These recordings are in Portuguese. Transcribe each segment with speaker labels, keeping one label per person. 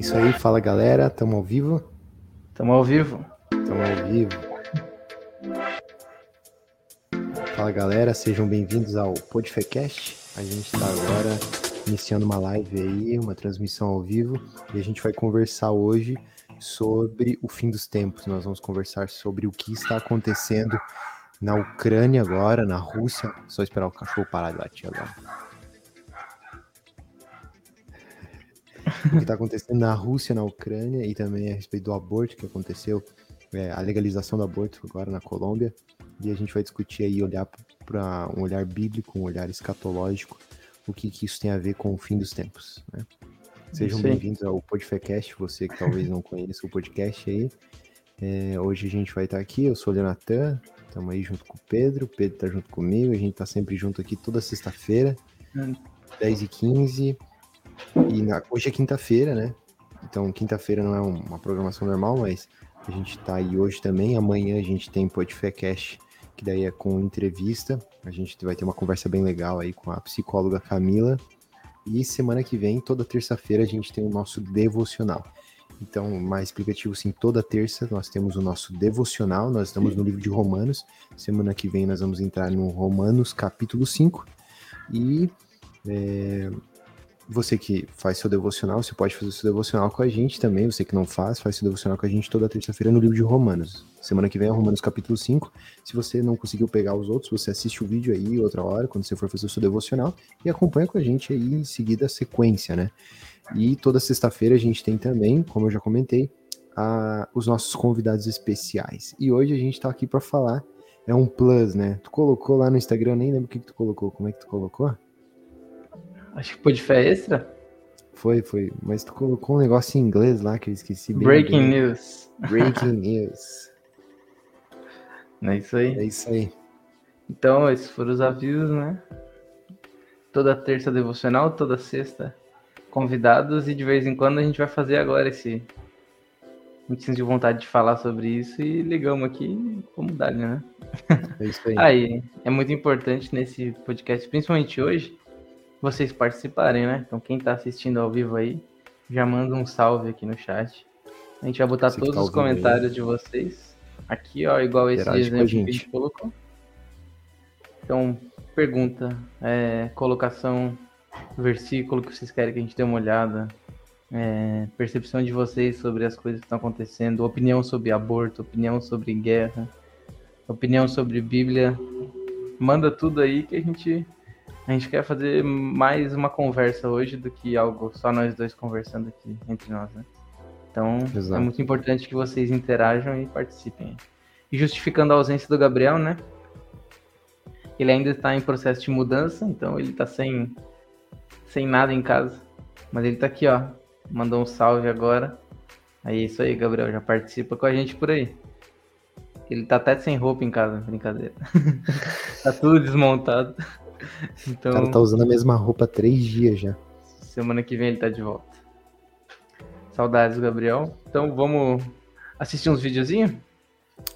Speaker 1: isso aí, fala galera, estamos ao vivo?
Speaker 2: Estamos ao vivo.
Speaker 1: Estamos ao vivo. Fala galera, sejam bem-vindos ao Podfecast. A gente está agora iniciando uma live aí, uma transmissão ao vivo, e a gente vai conversar hoje sobre o fim dos tempos. Nós vamos conversar sobre o que está acontecendo na Ucrânia agora, na Rússia. Só esperar o cachorro parar de latir agora. O que está acontecendo na Rússia, na Ucrânia e também a respeito do aborto que aconteceu, é, a legalização do aborto agora na Colômbia. E a gente vai discutir aí, olhar para um olhar bíblico, um olhar escatológico, o que, que isso tem a ver com o fim dos tempos. Né? Sejam bem-vindos ao Podfecast, você que talvez não conheça o podcast aí. É, hoje a gente vai estar aqui, eu sou o Leonatan, estamos aí junto com o Pedro, o Pedro está junto comigo, a gente está sempre junto aqui toda sexta-feira, hum. 10h15. E na, hoje é quinta-feira, né? Então, quinta-feira não é uma programação normal, mas a gente tá aí hoje também. Amanhã a gente tem Podfecast, que daí é com entrevista. A gente vai ter uma conversa bem legal aí com a psicóloga Camila. E semana que vem, toda terça-feira, a gente tem o nosso devocional. Então, mais explicativo, sim, toda terça nós temos o nosso devocional. Nós estamos no livro de Romanos. Semana que vem nós vamos entrar no Romanos capítulo 5. E é, você que faz seu devocional, você pode fazer seu devocional com a gente também. Você que não faz, faz seu devocional com a gente toda terça-feira no livro de Romanos. Semana que vem é Romanos capítulo 5. Se você não conseguiu pegar os outros, você assiste o vídeo aí outra hora, quando você for fazer o seu devocional, e acompanha com a gente aí em seguida a sequência, né? E toda sexta-feira a gente tem também, como eu já comentei, a, os nossos convidados especiais. E hoje a gente tá aqui para falar, é um plus, né? Tu colocou lá no Instagram, nem lembro o que, que tu colocou. Como é que tu colocou?
Speaker 2: Acho que foi de fé extra.
Speaker 1: Foi, foi. Mas tu colocou um negócio em inglês lá que eu esqueci.
Speaker 2: Breaking bem. news.
Speaker 1: Breaking news.
Speaker 2: É isso aí.
Speaker 1: É isso aí.
Speaker 2: Então, esses foram os avisos, né? Toda terça devocional, toda sexta convidados e de vez em quando a gente vai fazer agora esse. A gente de vontade de falar sobre isso e ligamos aqui vamos dar, né?
Speaker 1: É isso aí.
Speaker 2: aí, é muito importante nesse podcast, principalmente hoje, vocês participarem, né? Então quem tá assistindo ao vivo aí, já manda um salve aqui no chat. A gente vai botar Você todos tá os comentários aí. de vocês aqui, ó, igual esse Interage exemplo que a gente colocou. Então, pergunta, é, colocação, versículo que vocês querem que a gente dê uma olhada, é, percepção de vocês sobre as coisas que estão acontecendo, opinião sobre aborto, opinião sobre guerra, opinião sobre Bíblia. Manda tudo aí que a gente a gente quer fazer mais uma conversa hoje do que algo só nós dois conversando aqui entre nós, né? Então Exato. é muito importante que vocês interajam e participem. E justificando a ausência do Gabriel, né? Ele ainda está em processo de mudança, então ele está sem, sem nada em casa. Mas ele está aqui, ó. Mandou um salve agora. Aí é isso aí, Gabriel. Já participa com a gente por aí. Ele tá até sem roupa em casa, brincadeira. tá tudo desmontado.
Speaker 1: Então, o cara tá usando a mesma roupa há três dias já.
Speaker 2: Semana que vem ele tá de volta. Saudades, Gabriel. Então vamos assistir uns videozinhos?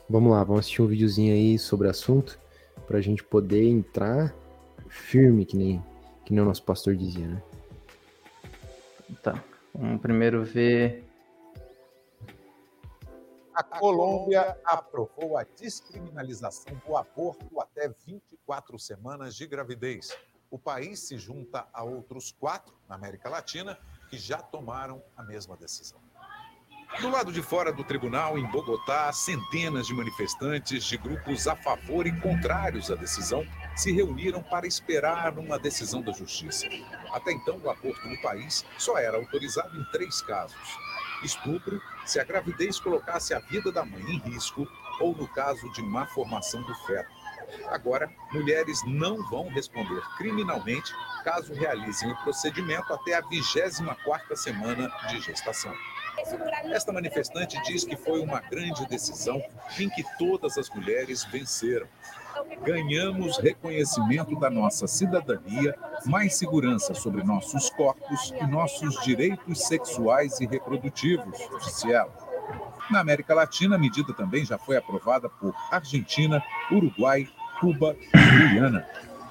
Speaker 1: Vamos lá, vamos assistir um videozinho aí sobre o assunto pra gente poder entrar firme, que nem, que nem o nosso pastor dizia, né?
Speaker 2: Tá. Vamos primeiro ver
Speaker 3: a Colômbia aprovou a descriminalização do aborto até 24 semanas de gravidez. O país se junta a outros quatro na América Latina que já tomaram a mesma decisão. Do lado de fora do tribunal, em Bogotá, centenas de manifestantes de grupos a favor e contrários à decisão se reuniram para esperar uma decisão da justiça. Até então, o aborto no país só era autorizado em três casos: estupro, se a gravidez colocasse a vida da mãe em risco ou no caso de má formação do feto. Agora, mulheres não vão responder criminalmente caso realizem o procedimento até a 24ª semana de gestação. Esta manifestante diz que foi uma grande decisão em que todas as mulheres venceram ganhamos reconhecimento da nossa cidadania, mais segurança sobre nossos corpos e nossos direitos sexuais e reprodutivos, disse ela. Na América Latina, a medida também já foi aprovada por Argentina, Uruguai, Cuba e Guiana.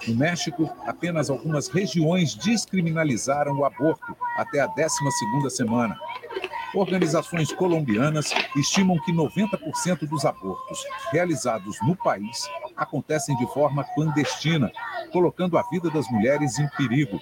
Speaker 3: No México, apenas algumas regiões descriminalizaram o aborto até a 12ª semana. Organizações colombianas estimam que 90% dos abortos realizados no país acontecem de forma clandestina, colocando a vida das mulheres em perigo.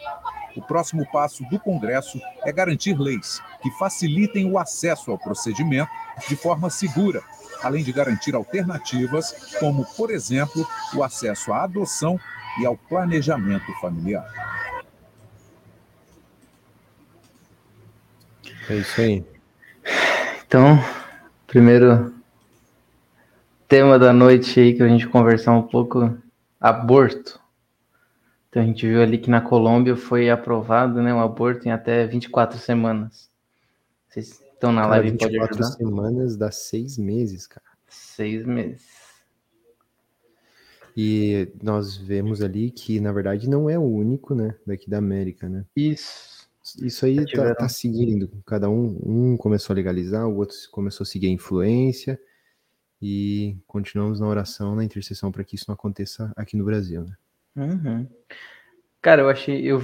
Speaker 3: O próximo passo do Congresso é garantir leis que facilitem o acesso ao procedimento de forma segura, além de garantir alternativas, como, por exemplo, o acesso à adoção e ao planejamento familiar.
Speaker 1: É isso aí.
Speaker 2: Então, primeiro tema da noite aí que a gente conversar um pouco, aborto. Então a gente viu ali que na Colômbia foi aprovado, né, um aborto em até 24 semanas. Vocês estão na cara, live
Speaker 1: 24 pode ajudar? semanas dá seis meses, cara.
Speaker 2: Seis meses.
Speaker 1: E nós vemos ali que, na verdade, não é o único, né, daqui da América, né?
Speaker 2: Isso.
Speaker 1: Isso aí tá, tá, seguindo. Cada um, um começou a legalizar, o outro começou a seguir a influência. E continuamos na oração, na intercessão para que isso não aconteça aqui no Brasil, né?
Speaker 2: Uhum. Cara, eu achei. Eu,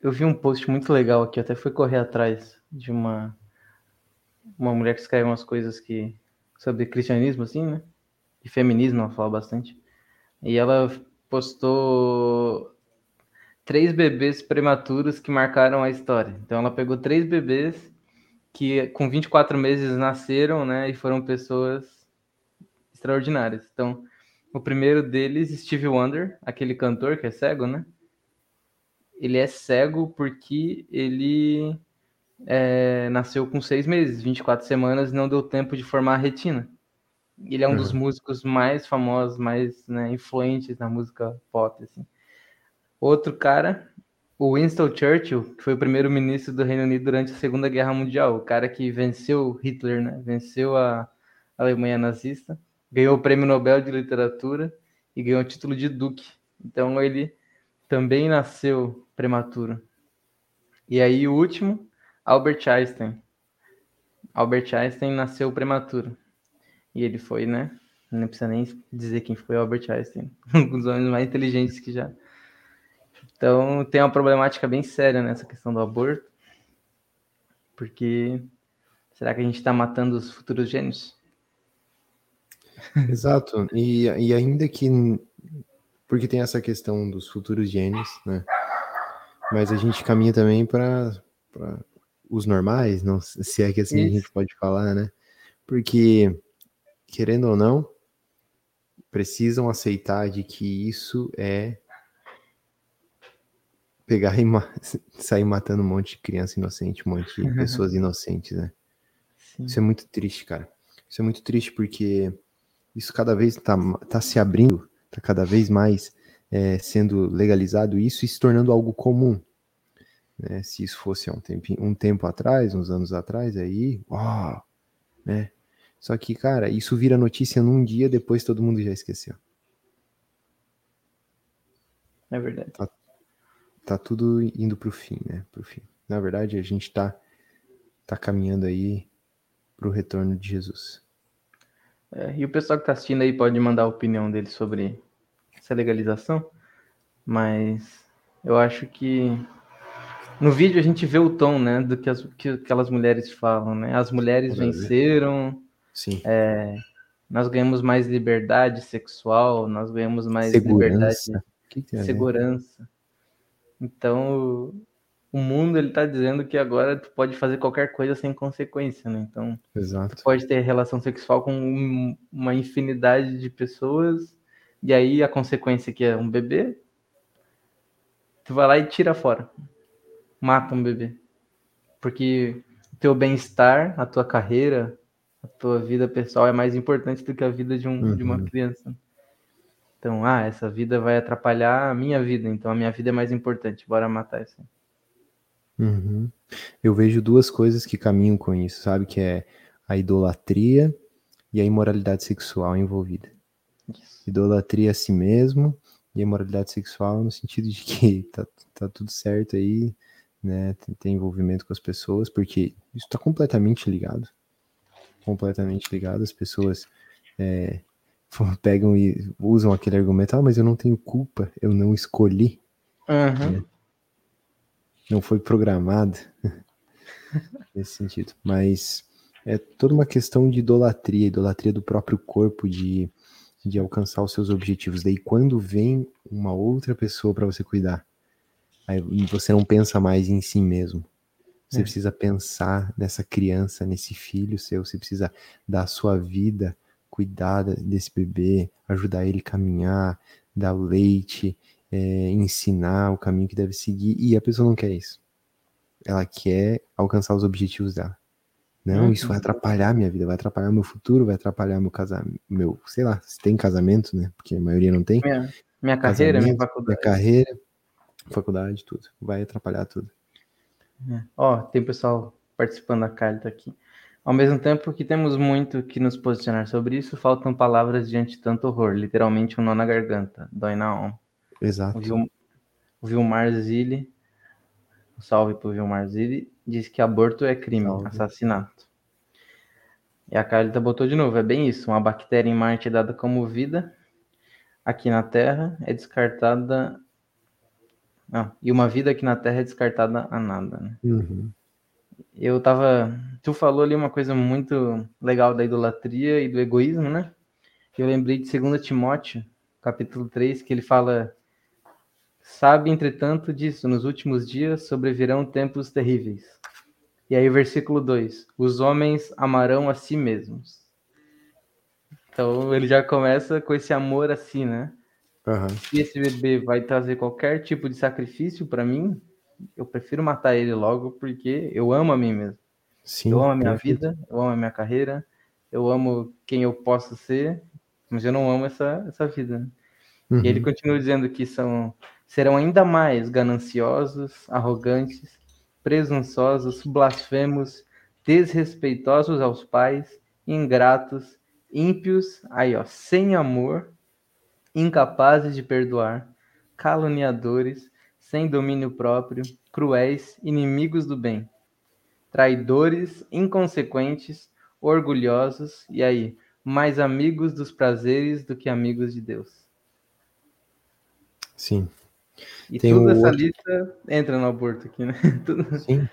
Speaker 2: eu vi um post muito legal aqui, até fui correr atrás de uma, uma mulher que escreve umas coisas que. sobre cristianismo, assim, né? E feminismo, ela fala bastante. E ela postou três bebês prematuros que marcaram a história. Então ela pegou três bebês que com 24 meses nasceram, né, e foram pessoas extraordinárias. Então, o primeiro deles, Steve Wonder, aquele cantor que é cego, né? Ele é cego porque ele é, nasceu com seis meses, 24 semanas, e não deu tempo de formar a retina. Ele é um uhum. dos músicos mais famosos, mais né, influentes na música pop, assim. Outro cara, o Winston Churchill, que foi o primeiro-ministro do Reino Unido durante a Segunda Guerra Mundial, o cara que venceu Hitler, né? Venceu a Alemanha nazista, ganhou o Prêmio Nobel de Literatura e ganhou o título de duque. Então ele também nasceu prematuro. E aí o último, Albert Einstein. Albert Einstein nasceu prematuro. E ele foi, né? Não precisa nem dizer quem foi Albert Einstein. Um dos homens mais inteligentes que já então tem uma problemática bem séria nessa questão do aborto, porque será que a gente está matando os futuros gênios?
Speaker 1: Exato, e, e ainda que porque tem essa questão dos futuros gênios, né? Mas a gente caminha também para os normais, não se é que assim Isso. a gente pode falar, né? Porque querendo ou não, precisam aceitar de que isso é pegar e ma sair matando um monte de criança inocente, um monte de pessoas inocentes, né? Sim. Isso é muito triste, cara. Isso é muito triste porque isso cada vez tá, tá se abrindo, tá cada vez mais é, sendo legalizado isso e se tornando algo comum. Né? Se isso fosse um, tempo, um tempo atrás, uns anos atrás, aí, uau, né? Só que, cara, isso vira notícia num dia, depois todo mundo já esqueceu.
Speaker 2: É verdade.
Speaker 1: Tá, tá tudo indo pro fim, né? Pro fim. Na verdade, a gente tá, tá caminhando aí pro retorno de Jesus.
Speaker 2: É, e o pessoal que tá assistindo aí pode mandar a opinião dele sobre essa legalização, mas eu acho que no vídeo a gente vê o tom, né, do que, as, que aquelas mulheres falam, né? As mulheres venceram.
Speaker 1: Sim.
Speaker 2: É, nós ganhamos mais liberdade sexual, nós ganhamos mais
Speaker 1: segurança.
Speaker 2: liberdade, que que é, segurança. Né? Então, o mundo ele tá dizendo que agora tu pode fazer qualquer coisa sem consequência, né? Então,
Speaker 1: Exato.
Speaker 2: tu pode ter relação sexual com uma infinidade de pessoas e aí a consequência que é um bebê, tu vai lá e tira fora. Mata um bebê. Porque o teu bem-estar, a tua carreira, a tua vida pessoal é mais importante do que a vida de, um, uhum. de uma uhum. criança. Então, ah, essa vida vai atrapalhar a minha vida, então a minha vida é mais importante, bora matar isso.
Speaker 1: Uhum. Eu vejo duas coisas que caminham com isso, sabe? Que é a idolatria e a imoralidade sexual envolvida. Isso. Idolatria a si mesmo e a imoralidade sexual no sentido de que tá, tá tudo certo aí, né? Tem, tem envolvimento com as pessoas, porque isso está completamente ligado. Completamente ligado. As pessoas é, pegam e usam aquele argumento, ah, mas eu não tenho culpa, eu não escolhi.
Speaker 2: Uhum.
Speaker 1: Não foi programado. nesse sentido. Mas é toda uma questão de idolatria, idolatria do próprio corpo, de, de alcançar os seus objetivos. Daí, quando vem uma outra pessoa para você cuidar, aí você não pensa mais em si mesmo. Você é. precisa pensar nessa criança, nesse filho seu. Você precisa dar a sua vida, cuidar desse bebê, ajudar ele a caminhar, dar leite, é, ensinar o caminho que deve seguir. E a pessoa não quer isso. Ela quer alcançar os objetivos dela. Não, uhum. isso vai atrapalhar minha vida, vai atrapalhar meu futuro, vai atrapalhar meu casamento, meu, sei lá, se tem casamento, né? Porque a maioria não tem.
Speaker 2: Minha, minha carreira, minha faculdade.
Speaker 1: Minha carreira, faculdade, tudo. Vai atrapalhar tudo.
Speaker 2: É. Ó, tem pessoal participando da carta aqui. Ao mesmo tempo que temos muito que nos posicionar sobre isso, faltam palavras diante de tanto horror, literalmente um nó na garganta, dói na alma.
Speaker 1: Exato.
Speaker 2: O, Vilmar Zilli, um salve pro Vilmar Zilli, diz que aborto é crime, salve. assassinato. E a Carlita botou de novo, é bem isso, uma bactéria em Marte é dada como vida, aqui na Terra é descartada não, e uma vida aqui na Terra é descartada a nada. Né?
Speaker 1: Uhum.
Speaker 2: Eu tava. Tu falou ali uma coisa muito legal da idolatria e do egoísmo, né? Eu lembrei de 2 Timóteo, capítulo 3, que ele fala. Sabe, entretanto, disso, nos últimos dias sobrevirão tempos terríveis. E aí, versículo 2: Os homens amarão a si mesmos. Então, ele já começa com esse amor assim, né?
Speaker 1: Uhum.
Speaker 2: Se esse bebê vai trazer qualquer tipo de sacrifício para mim, eu prefiro matar ele logo porque eu amo a mim mesmo.
Speaker 1: Sim,
Speaker 2: eu amo a minha perfeito. vida, eu amo a minha carreira, eu amo quem eu posso ser, mas eu não amo essa, essa vida. Uhum. E ele uhum. continua dizendo que são serão ainda mais gananciosos, arrogantes, presunçosos, blasfemos, desrespeitosos aos pais, ingratos, ímpios, aí ó, sem amor, incapazes de perdoar, caluniadores, sem domínio próprio, cruéis, inimigos do bem, traidores, inconsequentes, orgulhosos, e aí, mais amigos dos prazeres do que amigos de Deus.
Speaker 1: Sim.
Speaker 2: E Tem toda essa outro... lista entra no aborto aqui, né? Tudo...
Speaker 1: Sim.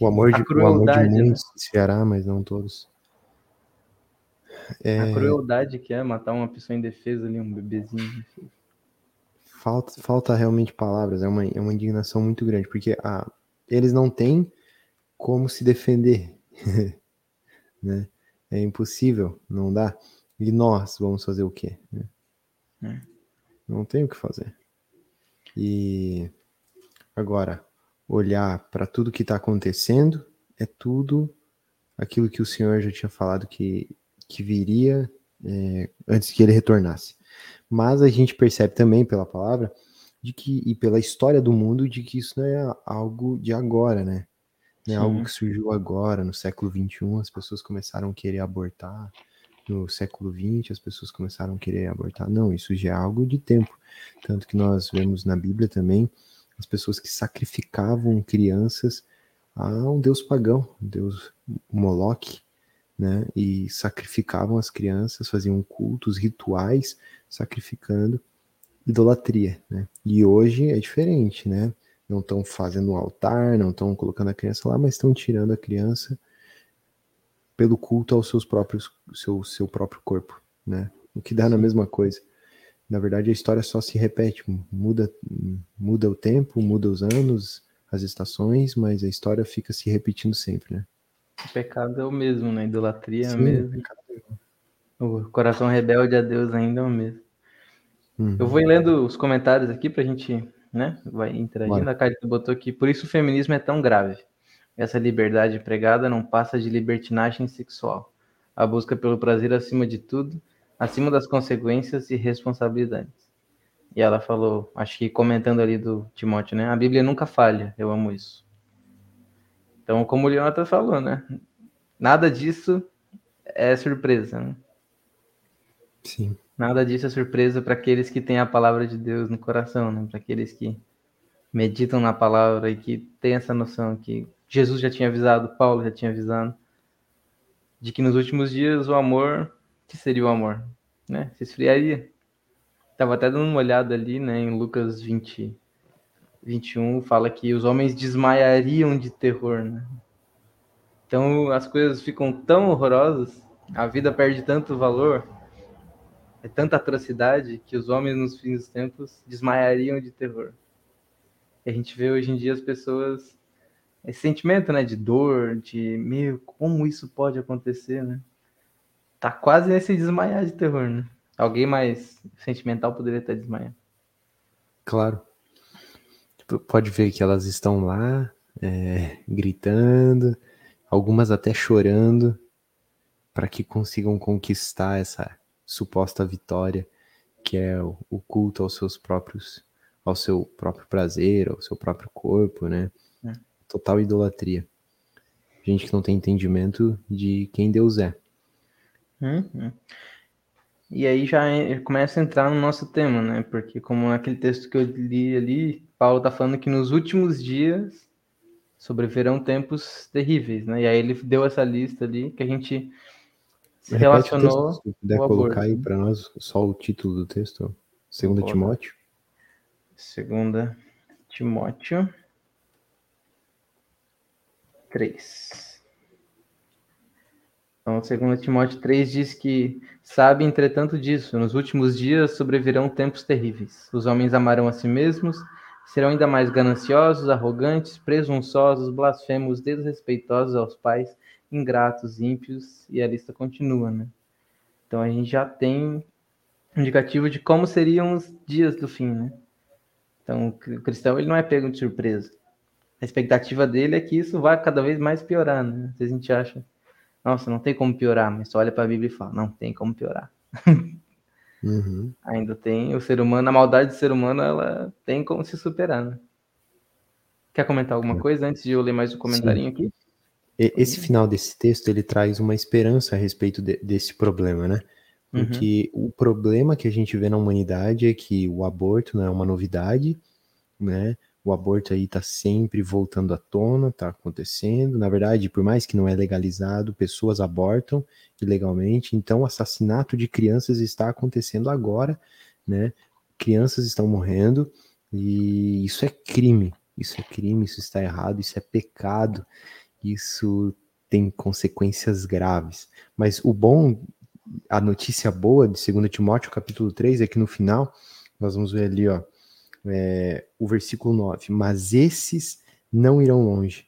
Speaker 1: O amor de, o amor de muitos né? se fará, mas não todos.
Speaker 2: É... A crueldade que é matar uma pessoa indefesa ali, um bebezinho.
Speaker 1: Falta, falta realmente palavras, é uma, é uma indignação muito grande, porque ah, eles não têm como se defender, né? É impossível, não dá. E nós vamos fazer o quê? Né? É. Não tem o que fazer. E agora, olhar para tudo que está acontecendo é tudo aquilo que o Senhor já tinha falado que que viria é, antes que ele retornasse. Mas a gente percebe também pela palavra de que e pela história do mundo de que isso não é algo de agora, né? Não é Sim. algo que surgiu agora, no século 21, as pessoas começaram a querer abortar. No século 20, as pessoas começaram a querer abortar. Não, isso já é algo de tempo. Tanto que nós vemos na Bíblia também as pessoas que sacrificavam crianças a um deus pagão, deus Moloque, né? E sacrificavam as crianças, faziam cultos, rituais, sacrificando idolatria, né? E hoje é diferente, né? Não estão fazendo um altar, não estão colocando a criança lá, mas estão tirando a criança pelo culto aos seus próprios seu, seu próprio corpo, né? O que dá na mesma coisa. Na verdade, a história só se repete, muda muda o tempo, muda os anos, as estações, mas a história fica se repetindo sempre, né?
Speaker 2: O pecado é o mesmo, né? Idolatria Sim, é o mesmo. O coração rebelde a Deus ainda é o mesmo. Uhum. Eu vou lendo os comentários aqui pra gente, né? Vai interagindo. Bora. A Carita botou aqui. Por isso o feminismo é tão grave. Essa liberdade pregada não passa de libertinagem sexual. A busca pelo prazer acima de tudo, acima das consequências e responsabilidades. E ela falou, acho que comentando ali do Timóteo, né? A Bíblia nunca falha. Eu amo isso. Então, como o Leonardo falou, né? Nada disso é surpresa, né?
Speaker 1: Sim.
Speaker 2: Nada disso é surpresa para aqueles que têm a palavra de Deus no coração, né? Para aqueles que meditam na palavra e que têm essa noção que Jesus já tinha avisado, Paulo já tinha avisado, de que nos últimos dias o amor, que seria o amor, né? Se esfriaria. Tava até dando uma olhada ali, né, em Lucas 20, 21 fala que os homens desmaiariam de terror, né? Então as coisas ficam tão horrorosas, a vida perde tanto valor, é tanta atrocidade que os homens nos fins dos tempos desmaiariam de terror. E a gente vê hoje em dia as pessoas esse sentimento, né, de dor, de meu, como isso pode acontecer, né? Tá quase nesse desmaiar de terror, né? Alguém mais sentimental poderia estar desmaiando.
Speaker 1: Claro. Tipo, pode ver que elas estão lá, é, gritando, algumas até chorando, para que consigam conquistar essa suposta vitória, que é o culto aos seus próprios, ao seu próprio prazer, ao seu próprio corpo, né? Total idolatria. Gente que não tem entendimento de quem Deus é.
Speaker 2: Uhum. E aí já começa a entrar no nosso tema, né? Porque como naquele texto que eu li ali, Paulo está falando que nos últimos dias sobreverão tempos terríveis, né? E aí ele deu essa lista ali que a gente se Repete relacionou.
Speaker 1: Texto, se puder colocar aí para nós só o título do texto, Segunda Timóteo.
Speaker 2: Segunda Timóteo 3. Então, segundo Timóteo 3 diz que sabe, entretanto, disso, nos últimos dias sobrevirão tempos terríveis. Os homens amarão a si mesmos, serão ainda mais gananciosos, arrogantes, presunçosos, blasfemos, desrespeitosos aos pais, ingratos, ímpios, e a lista continua, né? Então a gente já tem indicativo de como seriam os dias do fim, né? Então o cristão ele não é pego de surpresa. A expectativa dele é que isso vá cada vez mais piorar, né? Às vezes a gente acha nossa, não tem como piorar, mas só olha para a Bíblia e fala, não tem como piorar. Uhum. Ainda tem o ser humano, a maldade do ser humano, ela tem como se superar, né? Quer comentar alguma é. coisa antes de eu ler mais um comentarinho Sim. aqui?
Speaker 1: Esse final desse texto, ele traz uma esperança a respeito de, desse problema, né? Porque uhum. o problema que a gente vê na humanidade é que o aborto não é uma novidade, né? O aborto aí está sempre voltando à tona, está acontecendo. Na verdade, por mais que não é legalizado, pessoas abortam ilegalmente. Então, o assassinato de crianças está acontecendo agora, né? Crianças estão morrendo e isso é crime. Isso é crime, isso está errado, isso é pecado. Isso tem consequências graves. Mas o bom, a notícia boa de 2 Timóteo, capítulo 3, é que no final, nós vamos ver ali, ó, é, o versículo 9: Mas esses não irão longe,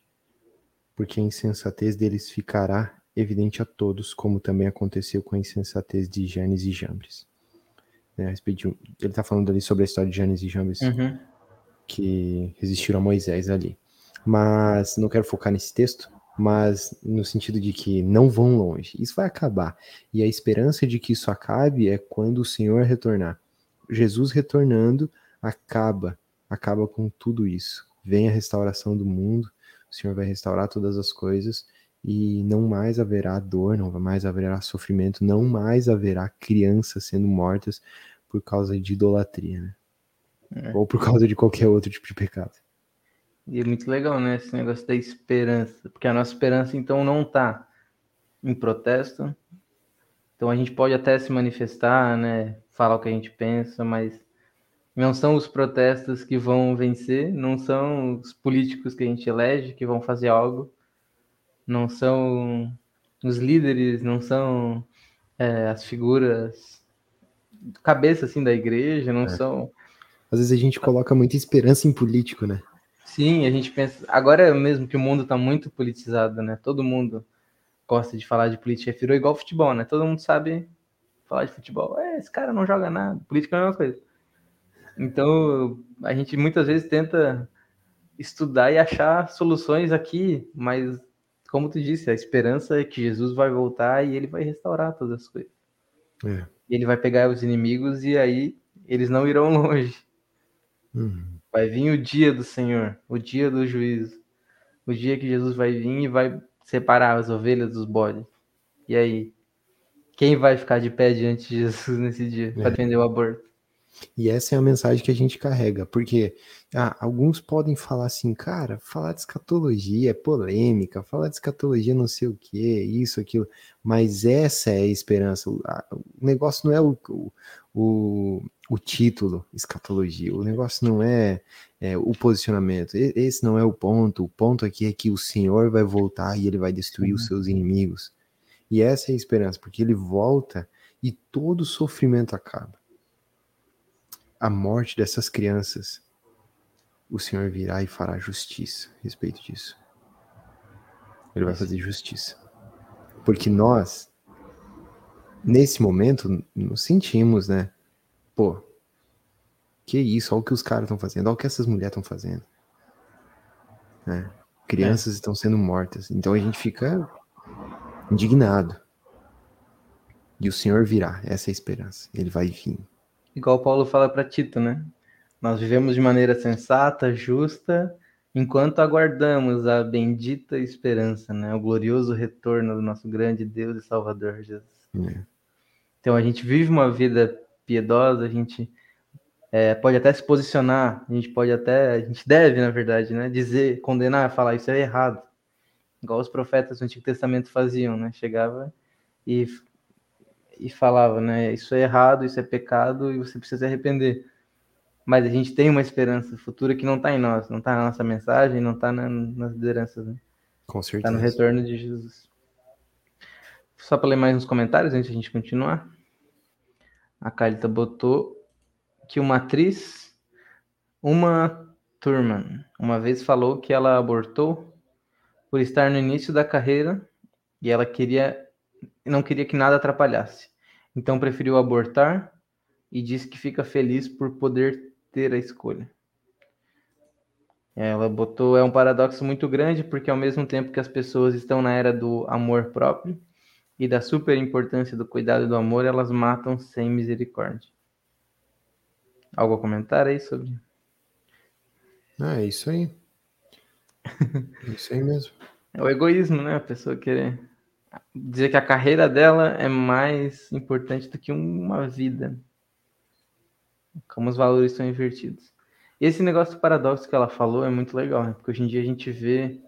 Speaker 1: porque a insensatez deles ficará evidente a todos, como também aconteceu com a insensatez de Janes e Jambres. É, ele está falando ali sobre a história de Janes e Jambres, uhum. que resistiram a Moisés ali. Mas não quero focar nesse texto, mas no sentido de que não vão longe. Isso vai acabar. E a esperança de que isso acabe é quando o Senhor retornar. Jesus retornando acaba, acaba com tudo isso. Vem a restauração do mundo, o Senhor vai restaurar todas as coisas e não mais haverá dor, não mais haverá sofrimento, não mais haverá crianças sendo mortas por causa de idolatria, né? É. Ou por causa de qualquer outro tipo de pecado.
Speaker 2: E é muito legal, né, esse negócio da esperança, porque a nossa esperança então não está em protesto. Então a gente pode até se manifestar, né, falar o que a gente pensa, mas não são os protestos que vão vencer, não são os políticos que a gente elege que vão fazer algo, não são os líderes, não são é, as figuras cabeça assim da igreja, não é. são.
Speaker 1: Às vezes a gente coloca muita esperança em político, né?
Speaker 2: Sim, a gente pensa. Agora é mesmo que o mundo está muito politizado, né? Todo mundo gosta de falar de política, virou igual futebol, né? Todo mundo sabe falar de futebol. É, esse cara não joga nada. Política é a mesma coisa. Então, a gente muitas vezes tenta estudar e achar soluções aqui, mas como tu disse, a esperança é que Jesus vai voltar e ele vai restaurar todas as coisas. É. Ele vai pegar os inimigos e aí eles não irão longe. Uhum. Vai vir o dia do Senhor, o dia do juízo, o dia que Jesus vai vir e vai separar as ovelhas dos bodes. E aí, quem vai ficar de pé diante de Jesus nesse dia é. para defender o aborto?
Speaker 1: E essa é a mensagem que a gente carrega, porque ah, alguns podem falar assim, cara, falar de escatologia é polêmica, falar de escatologia não sei o que, isso, aquilo, mas essa é a esperança. O, negócio não é o, o, o título escatologia. O negócio não é, é, o posicionamento. Esse não é o ponto. O ponto aqui é que o Senhor vai voltar e ele vai destruir os seus inimigos. E essa é a esperança, porque ele volta e todo sofrimento acaba. A morte dessas crianças, o Senhor virá e fará justiça a respeito disso. Ele vai fazer justiça. Porque nós, nesse momento, nos sentimos, né? Pô, que isso, olha o que os caras estão fazendo, olha o que essas mulheres estão fazendo. Né? Crianças é. estão sendo mortas. Então a gente fica indignado. E o Senhor virá, essa é a esperança. Ele vai vir.
Speaker 2: Igual Paulo fala para Tito, né? Nós vivemos de maneira sensata, justa, enquanto aguardamos a bendita esperança, né? O glorioso retorno do nosso grande Deus e Salvador Jesus. É. Então a gente vive uma vida piedosa, a gente é, pode até se posicionar, a gente pode até, a gente deve, na verdade, né? Dizer, condenar, falar isso é errado igual os profetas do Antigo Testamento faziam, né? Chegava e, e falava, né? Isso é errado, isso é pecado e você precisa se arrepender. Mas a gente tem uma esperança futura que não está em nós, não está na nossa mensagem, não está na, nas lideranças, né?
Speaker 1: Com certeza.
Speaker 2: Está no retorno de Jesus. Só para ler mais uns comentários antes de a gente continuar. A Carita botou que uma atriz, uma Turman, uma vez falou que ela abortou por estar no início da carreira e ela queria não queria que nada atrapalhasse. Então preferiu abortar e disse que fica feliz por poder ter a escolha. Ela botou é um paradoxo muito grande porque ao mesmo tempo que as pessoas estão na era do amor próprio e da super importância do cuidado e do amor, elas matam sem misericórdia. Algo a comentar aí sobre?
Speaker 1: Ah, é isso aí. É isso aí mesmo.
Speaker 2: É o egoísmo, né? A pessoa querer dizer que a carreira dela é mais importante do que uma vida. Como os valores são invertidos. Esse negócio do paradoxo que ela falou é muito legal, né? Porque hoje em dia a gente vê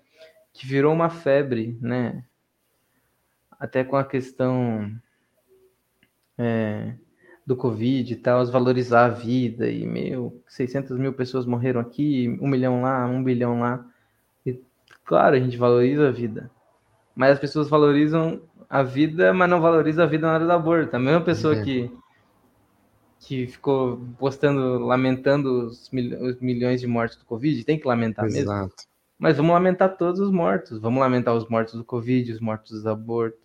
Speaker 2: que virou uma febre, né? Até com a questão é, do Covid e tal, valorizar a vida e, meu, 600 mil pessoas morreram aqui, um milhão lá, um bilhão lá. Claro, a gente valoriza a vida. Mas as pessoas valorizam a vida, mas não valorizam a vida na hora do aborto. A mesma pessoa é. que, que ficou postando, lamentando os, mil, os, milhões de mortes do Covid, tem que lamentar Exato. mesmo. Mas vamos lamentar todos os mortos. Vamos lamentar os mortos do Covid, os mortos do aborto.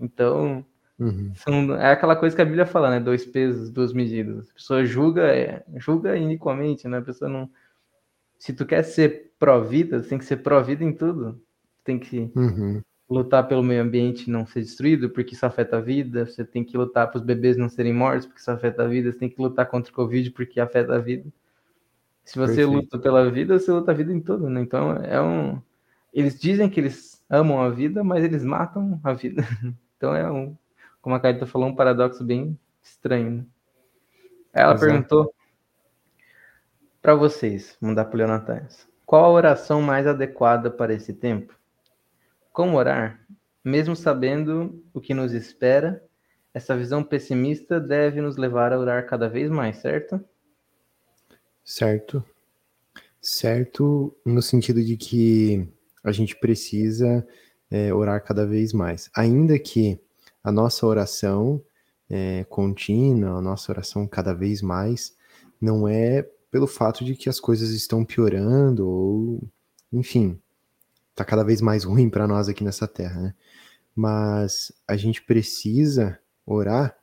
Speaker 2: Então, uhum. são, é aquela coisa que a Bíblia fala, né? Dois pesos, duas medidas. A pessoa julga, é, julga iniquamente, né? A pessoa não se tu quer ser pró-vida, tem que ser pró-vida em tudo. Tem que uhum. lutar pelo meio ambiente não ser destruído, porque isso afeta a vida. Você tem que lutar para os bebês não serem mortos, porque isso afeta a vida. Você tem que lutar contra o Covid, porque afeta a vida. Se você Perfeito. luta pela vida, você luta a vida em tudo, né? Então é um. Eles dizem que eles amam a vida, mas eles matam a vida. Então é um, como a Carita falou, um paradoxo bem estranho. Né? Ela Exato. perguntou para vocês, mudar para o Leonatários. Qual a oração mais adequada para esse tempo? Como orar? Mesmo sabendo o que nos espera, essa visão pessimista deve nos levar a orar cada vez mais, certo?
Speaker 1: Certo. Certo, no sentido de que a gente precisa é, orar cada vez mais. Ainda que a nossa oração é, contínua, a nossa oração cada vez mais, não é pelo fato de que as coisas estão piorando ou, enfim, tá cada vez mais ruim para nós aqui nessa terra, né? Mas a gente precisa orar,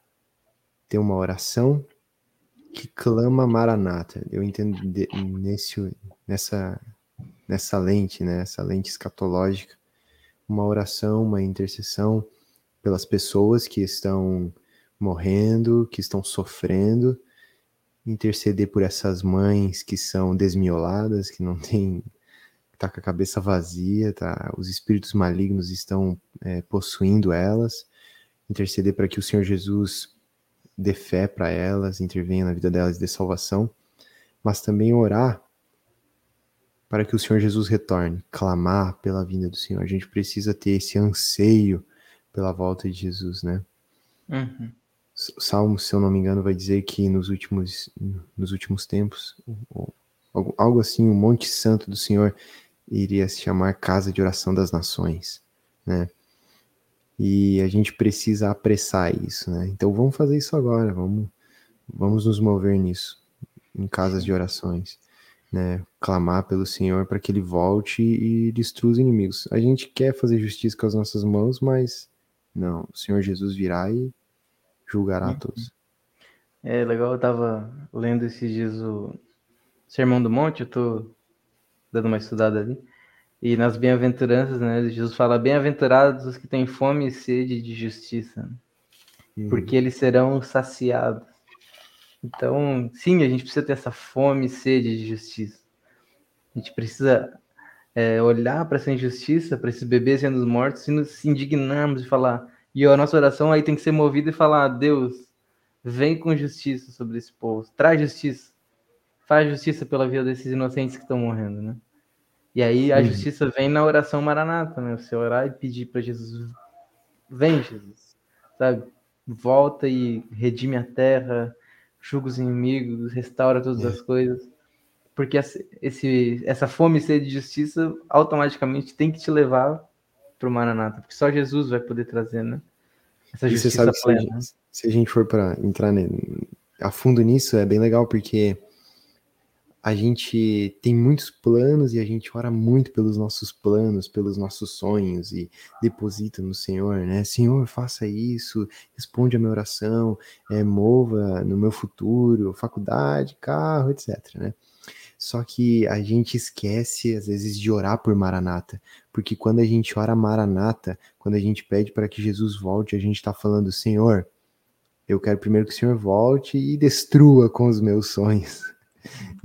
Speaker 1: ter uma oração que clama Maranata. Eu entendo nesse, nessa, nessa lente, né? Essa lente escatológica, uma oração, uma intercessão pelas pessoas que estão morrendo, que estão sofrendo, interceder por essas mães que são desmioladas, que não têm, tá com a cabeça vazia, tá? Os espíritos malignos estão é, possuindo elas, interceder para que o Senhor Jesus dê fé para elas, intervenha na vida delas e dê salvação, mas também orar para que o Senhor Jesus retorne, clamar pela vinda do Senhor. A gente precisa ter esse anseio pela volta de Jesus, né?
Speaker 2: Uhum.
Speaker 1: Salmo, se eu não me engano, vai dizer que nos últimos, nos últimos tempos, algo assim, o Monte Santo do Senhor iria se chamar Casa de Oração das Nações, né? E a gente precisa apressar isso, né? Então vamos fazer isso agora, vamos, vamos nos mover nisso, em casas de orações, né? Clamar pelo Senhor para que Ele volte e destrua os inimigos. A gente quer fazer justiça com as nossas mãos, mas não, o Senhor Jesus virá e julgará uhum. todos.
Speaker 2: É legal, eu tava lendo esses dias o Sermão do Monte, eu tô dando uma estudada ali. E nas bem-aventuranças, né, Jesus fala: Bem-aventurados os que têm fome e sede de justiça, uhum. porque eles serão saciados. Então, sim, a gente precisa ter essa fome e sede de justiça. A gente precisa é, olhar para essa injustiça, para esses bebês sendo mortos, e nos indignarmos e falar: e a nossa oração aí tem que ser movida e falar: Deus, vem com justiça sobre esse povo, traz justiça, faz justiça pela vida desses inocentes que estão morrendo, né? E aí a justiça vem na oração maranata, né? Você orar e pedir para Jesus: vem, Jesus, sabe? Volta e redime a terra, julga os inimigos, restaura todas as coisas. Porque esse, essa fome e sede de justiça automaticamente tem que te levar para o Maranata, porque só Jesus vai poder trazer, né?
Speaker 1: Essa justiça plena. Se, se, a gente for para entrar né, a fundo nisso, é bem legal, porque a gente tem muitos planos e a gente ora muito pelos nossos planos, pelos nossos sonhos e deposita no Senhor, né? Senhor, faça isso, responde a minha oração, é, mova no meu futuro, faculdade, carro, etc, né? Só que a gente esquece, às vezes, de orar por Maranata. Porque quando a gente ora Maranata, quando a gente pede para que Jesus volte, a gente está falando, Senhor, eu quero primeiro que o Senhor volte e destrua com os meus sonhos.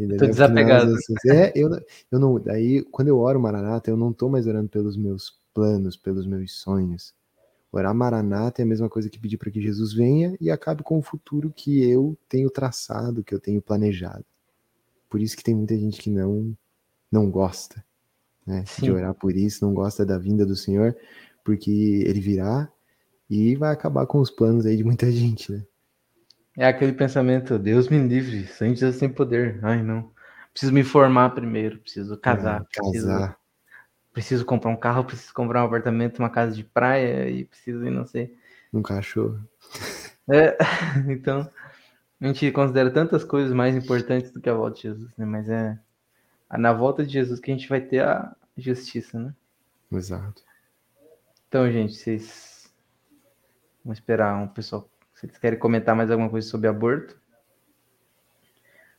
Speaker 2: Tô desapegado.
Speaker 1: Assim, é, eu, eu não, daí, quando eu oro Maranata, eu não tô mais orando pelos meus planos, pelos meus sonhos. Orar Maranata é a mesma coisa que pedir para que Jesus venha e acabe com o futuro que eu tenho traçado, que eu tenho planejado. Por isso que tem muita gente que não não gosta, né, de orar por isso, não gosta da vinda do Senhor, porque ele virá e vai acabar com os planos aí de muita gente, né?
Speaker 2: É aquele pensamento, Deus me livre, sem Deus sem poder. Ai, não. Preciso me formar primeiro, preciso casar,
Speaker 1: é, preciso, casar.
Speaker 2: preciso comprar um carro, preciso comprar um apartamento, uma casa de praia e preciso ir não sei.
Speaker 1: Um cachorro.
Speaker 2: É, então, a gente considera tantas coisas mais importantes do que a volta de Jesus, né? Mas é na volta de Jesus que a gente vai ter a justiça, né?
Speaker 1: Exato.
Speaker 2: Então, gente, vocês vamos esperar um pessoal. Vocês querem comentar mais alguma coisa sobre aborto?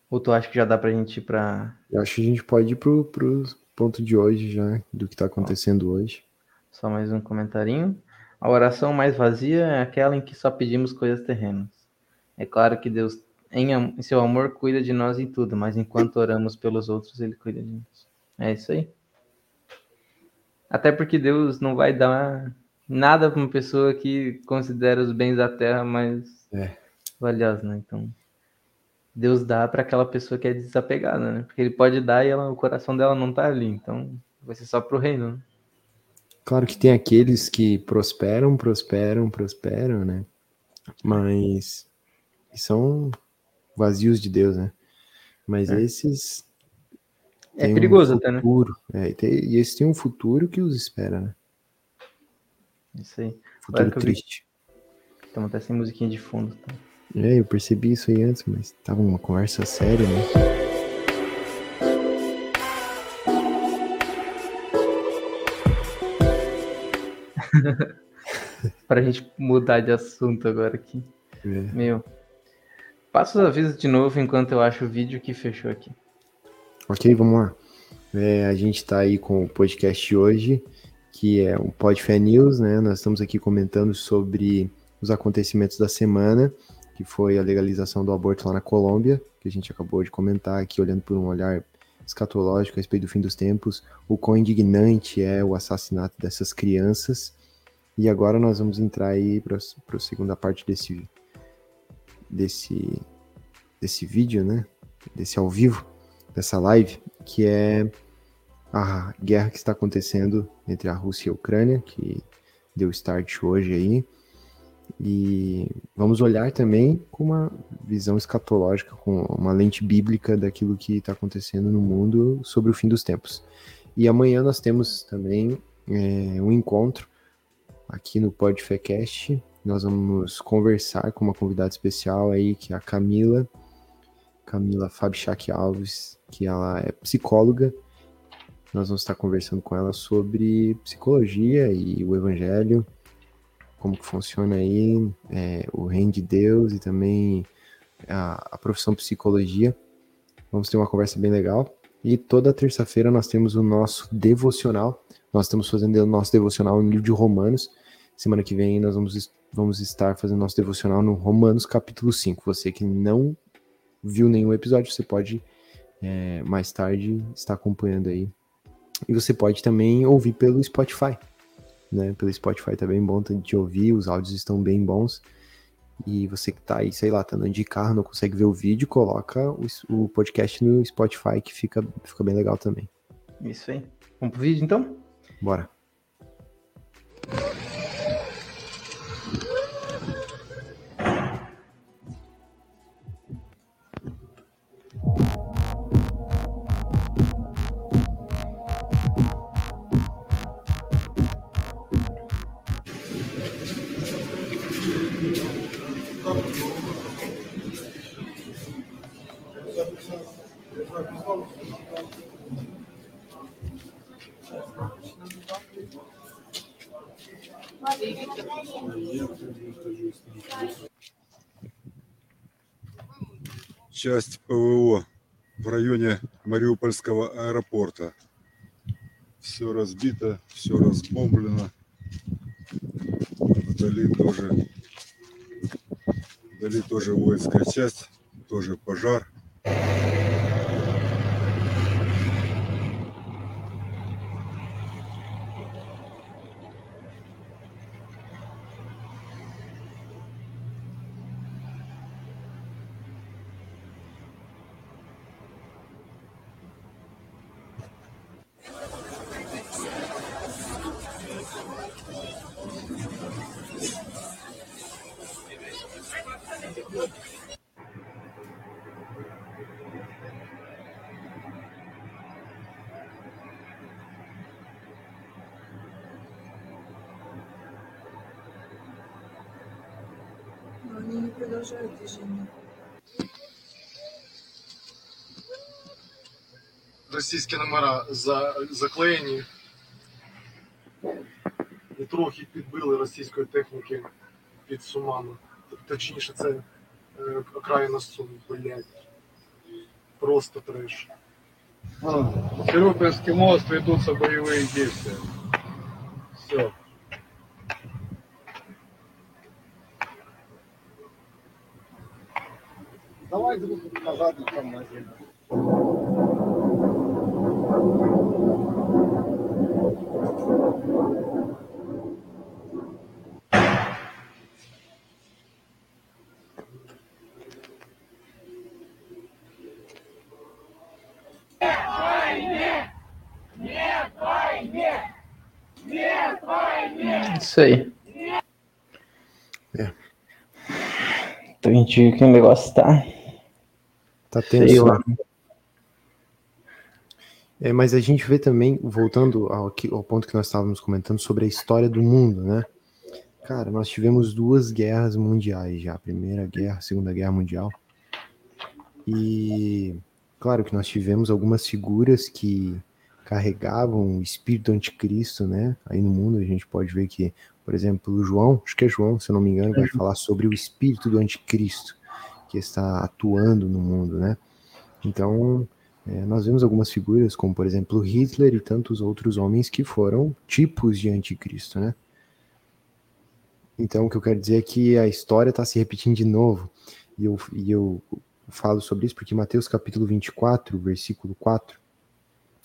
Speaker 2: Ou tu acha que já dá pra gente ir pra.
Speaker 1: Eu acho que a gente pode ir pro, pro ponto de hoje já, do que tá acontecendo hoje.
Speaker 2: Só mais um comentarinho. A oração mais vazia é aquela em que só pedimos coisas terrenas. É claro que Deus, em, em seu amor, cuida de nós em tudo, mas enquanto oramos pelos outros, Ele cuida de nós. É isso aí. Até porque Deus não vai dar nada para uma pessoa que considera os bens da terra mais é. valiosos, né? Então, Deus dá para aquela pessoa que é desapegada, né? Porque Ele pode dar e ela, o coração dela não tá ali. Então, vai ser só para o reino, né?
Speaker 1: Claro que tem aqueles que prosperam, prosperam, prosperam, né? Mas são vazios de Deus, né? Mas é. esses.
Speaker 2: É perigoso
Speaker 1: um
Speaker 2: até, né?
Speaker 1: É, e, tem, e esses têm um futuro que os espera, né?
Speaker 2: Isso aí.
Speaker 1: Futuro triste.
Speaker 2: Estamos até sem musiquinha de fundo. Tá?
Speaker 1: É, eu percebi isso aí antes, mas tava uma conversa séria, né?
Speaker 2: pra gente mudar de assunto agora aqui. É. Meu, Passa os avisos de novo enquanto eu acho o vídeo que fechou aqui.
Speaker 1: Ok, vamos lá. É, a gente está aí com o podcast hoje, que é um Podfé News, né? Nós estamos aqui comentando sobre os acontecimentos da semana, que foi a legalização do aborto lá na Colômbia, que a gente acabou de comentar aqui, olhando por um olhar escatológico a respeito do fim dos tempos, o quão indignante é o assassinato dessas crianças. E agora nós vamos entrar aí para a segunda parte desse desse, desse vídeo, né? Desse ao vivo, dessa live, que é a guerra que está acontecendo entre a Rússia e a Ucrânia, que deu start hoje aí. E vamos olhar também com uma visão escatológica, com uma lente bíblica daquilo que está acontecendo no mundo sobre o fim dos tempos. E amanhã nós temos também é, um encontro aqui no Podfecast. Nós vamos conversar com uma convidada especial aí, que é a Camila, Camila Fabchak Alves, que ela é psicóloga. Nós vamos estar conversando com ela sobre psicologia e o evangelho, como que funciona aí é, o reino de Deus e também a, a profissão psicologia. Vamos ter uma conversa bem legal. E toda terça-feira nós temos o nosso devocional. Nós estamos fazendo o nosso devocional no livro de Romanos. Semana que vem nós vamos, vamos estar fazendo nosso devocional no Romanos capítulo 5. Você que não viu nenhum episódio, você pode é, mais tarde estar acompanhando aí. E você pode também ouvir pelo Spotify. Né? Pelo Spotify tá bem bom de ouvir, os áudios estão bem bons. E você que tá aí, sei lá, tá andando de carro, não consegue ver o vídeo, coloca o, o podcast no Spotify que fica, fica bem legal também.
Speaker 2: Isso aí. Vamos pro vídeo então?
Speaker 1: Bora.
Speaker 4: Часть ПВО в районе Мариупольского аэропорта. Все разбито, все разбомблено. Вдали тоже, вдали тоже воинская часть, тоже пожар.
Speaker 5: Продолжают движение.
Speaker 6: російські номера за, заклеєні і трохи підбили російської техніки під Сумами. Точніше, це е, окраїна Сум, блядь. Просто треш.
Speaker 7: Сирупинский мост ведутся боевые действия.
Speaker 6: Pedro Cavado Camargo
Speaker 2: Isso aí.
Speaker 1: É.
Speaker 2: Então, a gente viu que o negócio tá.
Speaker 1: Tá tenso.
Speaker 2: lá.
Speaker 1: né? É, mas a gente vê também, voltando ao, ao ponto que nós estávamos comentando sobre a história do mundo, né? Cara, nós tivemos duas guerras mundiais já, a Primeira Guerra, a Segunda Guerra Mundial. E claro que nós tivemos algumas figuras que carregavam o espírito anticristo, né? Aí no mundo a gente pode ver que, por exemplo, o João, acho que é João, se eu não me engano, vai falar sobre o espírito do anticristo que está atuando no mundo, né? Então, é, nós vemos algumas figuras, como por exemplo Hitler e tantos outros homens que foram tipos de anticristo, né? Então, o que eu quero dizer é que a história está se repetindo de novo. E eu, e eu falo sobre isso porque Mateus capítulo 24, versículo 4,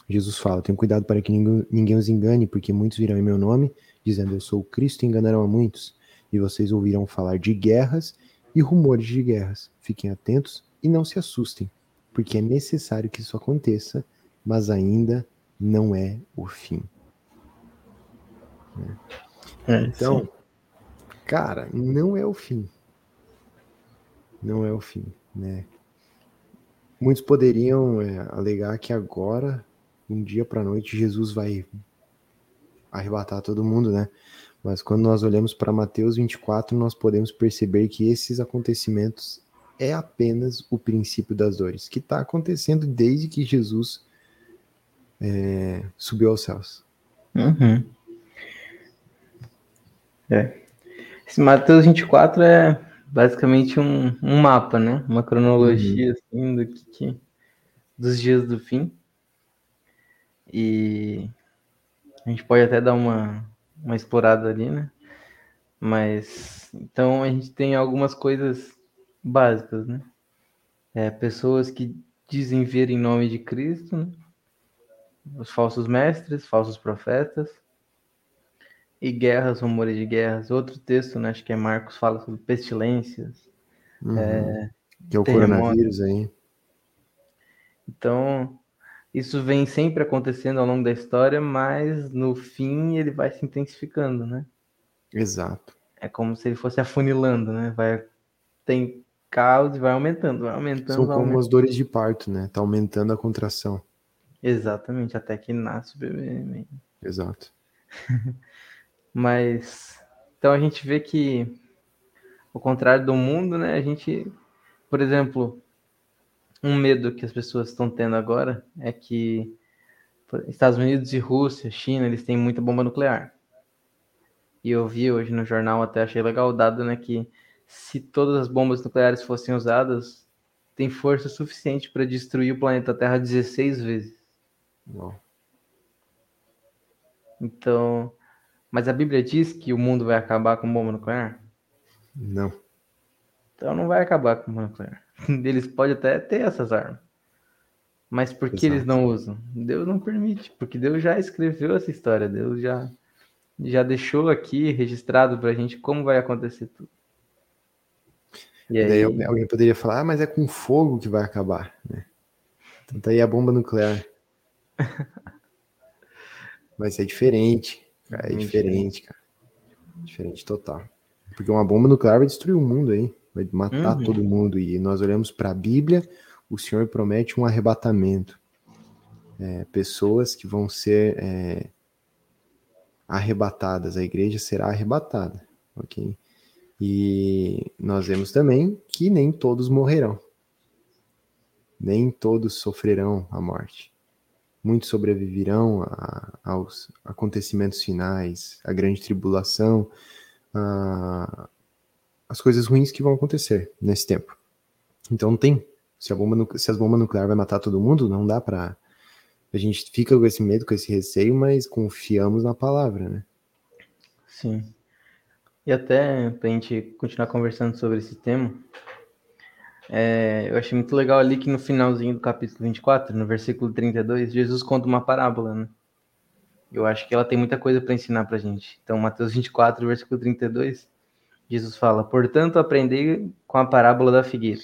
Speaker 1: Jesus fala: Tenham cuidado para que ninguém, ninguém os engane, porque muitos virão em meu nome, dizendo eu sou o Cristo e enganarão a muitos. E vocês ouvirão falar de guerras e rumores de guerras. Fiquem atentos e não se assustem, porque é necessário que isso aconteça, mas ainda não é o fim.
Speaker 2: É,
Speaker 1: Então, Cara, não é o fim. Não é o fim, né? Muitos poderiam é, alegar que agora, um dia para noite, Jesus vai arrebatar todo mundo, né? Mas quando nós olhamos para Mateus 24, nós podemos perceber que esses acontecimentos é apenas o princípio das dores, que está acontecendo desde que Jesus é, subiu aos céus.
Speaker 2: Uhum. É. Esse Mateus 24 é basicamente um, um mapa, né? Uma cronologia uhum. assim, do que, que, dos dias do fim. E a gente pode até dar uma, uma explorada ali, né? Mas então a gente tem algumas coisas básicas, né? É, pessoas que dizem vir em nome de Cristo, né? os falsos mestres, falsos profetas, e guerras, rumores de guerras. Outro texto, né, acho que é Marcos, fala sobre pestilências.
Speaker 1: Uhum. É, que é o coronavírus aí.
Speaker 2: Então, isso vem sempre acontecendo ao longo da história, mas no fim ele vai se intensificando, né?
Speaker 1: Exato.
Speaker 2: É como se ele fosse afunilando, né? Vai tem caos e vai aumentando, vai aumentando.
Speaker 1: São como
Speaker 2: aumentando.
Speaker 1: as dores de parto, né? Tá aumentando a contração.
Speaker 2: Exatamente, até que nasce o bebê.
Speaker 1: Exato.
Speaker 2: Mas então a gente vê que ao contrário do mundo, né? A gente, por exemplo, um medo que as pessoas estão tendo agora é que Estados Unidos e Rússia, China, eles têm muita bomba nuclear. E eu vi hoje no jornal, até achei legal o dado, né, que se todas as bombas nucleares fossem usadas, tem força suficiente para destruir o planeta Terra 16 vezes.
Speaker 1: Uau.
Speaker 2: Então, mas a Bíblia diz que o mundo vai acabar com bomba nuclear?
Speaker 1: Não.
Speaker 2: Então não vai acabar com bomba nuclear. Eles podem até ter essas armas. Mas por que
Speaker 1: Exato.
Speaker 2: eles não usam? Deus não permite, porque Deus já escreveu essa história, Deus já já deixou aqui registrado pra gente como vai acontecer tudo. E
Speaker 1: E daí
Speaker 2: aí,
Speaker 1: alguém- poderia falar, ah, mas é com fogo que vai acabar, né? Então tá aí a bomba nuclear. Vai ser diferente. cara, É
Speaker 2: Muito
Speaker 1: diferente, cara. Diferente total. Porque uma bomba nuclear vai destruir o mundo aí. Vai matar
Speaker 2: Uhum.
Speaker 1: todo mundo. E nós olhamos para a Bíblia, o Senhor promete um arrebatamento. É, pessoas que vão ser é, arrebatadas. A igreja será arrebatada. Ok? E nós vemos também que nem todos morrerão. Nem todos sofrerão a morte. Muitos sobreviverão a- aos acontecimentos finais, a grande tribulação, a- as coisas ruins que vão acontecer nesse tempo. Então não tem. Se, a bomba, se as bombas nucleares vai matar todo mundo, não dá pra. A gente fica com esse medo, com esse receio, mas confiamos na palavra, né?
Speaker 2: sim. E até pra gente continuar conversando sobre esse tema, é, eu achei muito legal ali que no finalzinho do capítulo 24, no versículo 32, Jesus conta uma parábola, né? Eu acho que ela tem muita coisa para ensinar pra gente. Então, Mateus 24, versículo 32, Jesus fala: Portanto, aprendei com a parábola da figueira.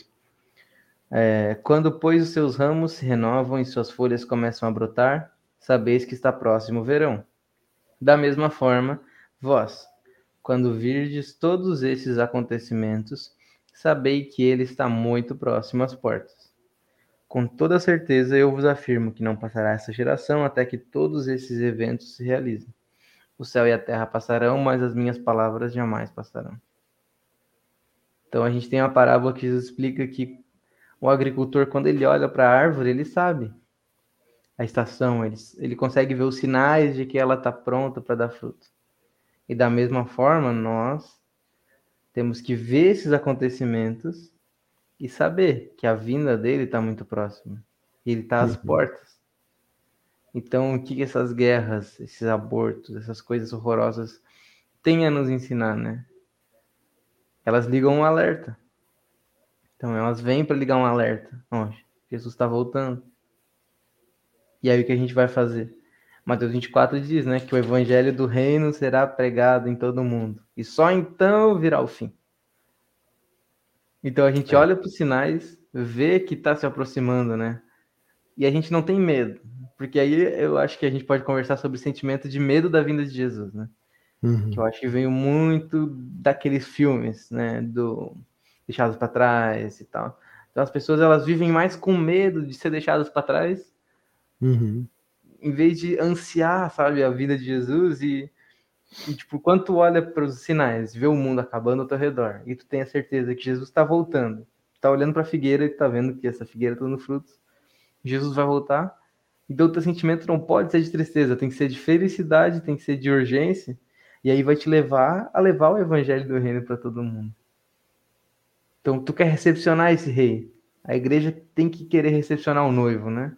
Speaker 2: É, quando, pois, os seus ramos se renovam e suas folhas começam a brotar, sabeis que está próximo o verão. Da mesma forma, vós, quando virdes todos esses acontecimentos, sabei que ele está muito próximo às portas. Com toda certeza eu vos afirmo que não passará essa geração até que todos esses eventos se realizem. O céu e a terra passarão, mas as minhas palavras jamais passarão. Então a gente tem uma parábola que Jesus explica que o agricultor, quando ele olha para a árvore, ele sabe a estação, ele, ele consegue ver os sinais de que ela está pronta para dar fruto. E da mesma forma, nós temos que ver esses acontecimentos e saber que a vinda dele está muito próxima. Ele está às
Speaker 1: Uhum.
Speaker 2: portas. Então, o que que essas guerras, esses abortos, essas coisas horrorosas têm a nos ensinar, né? Elas ligam um alerta. Então, elas vêm para ligar um alerta. Ó, Jesus está voltando. E aí, o que a gente vai fazer? Mateus 24 diz, né, que o evangelho do reino será pregado em todo o mundo. E só então virá o fim. Então a gente
Speaker 1: É.
Speaker 2: olha para os sinais, vê que está se aproximando, né? E a gente não tem medo, porque aí eu acho que a gente pode conversar sobre o sentimento de medo da vinda de Jesus, né?
Speaker 1: Uhum.
Speaker 2: Que eu acho que veio muito daqueles filmes, né? Do Deixados para Trás e tal. Então as pessoas elas vivem mais com medo de ser deixadas para trás,
Speaker 1: Uhum.
Speaker 2: em vez de ansiar, sabe, a vida de Jesus e, e tipo, quando tu olha para os sinais, vê o mundo acabando ao teu redor e tu tem a certeza que Jesus está voltando, tu tá olhando para a figueira e tá vendo que essa figueira tá dando frutos, Jesus vai voltar. Então o teu sentimento não pode ser de tristeza, tem que ser de felicidade, tem que ser de urgência, e aí vai te levar a levar o evangelho do reino para todo mundo. Então, tu quer recepcionar esse rei. A igreja tem que querer recepcionar o noivo, né?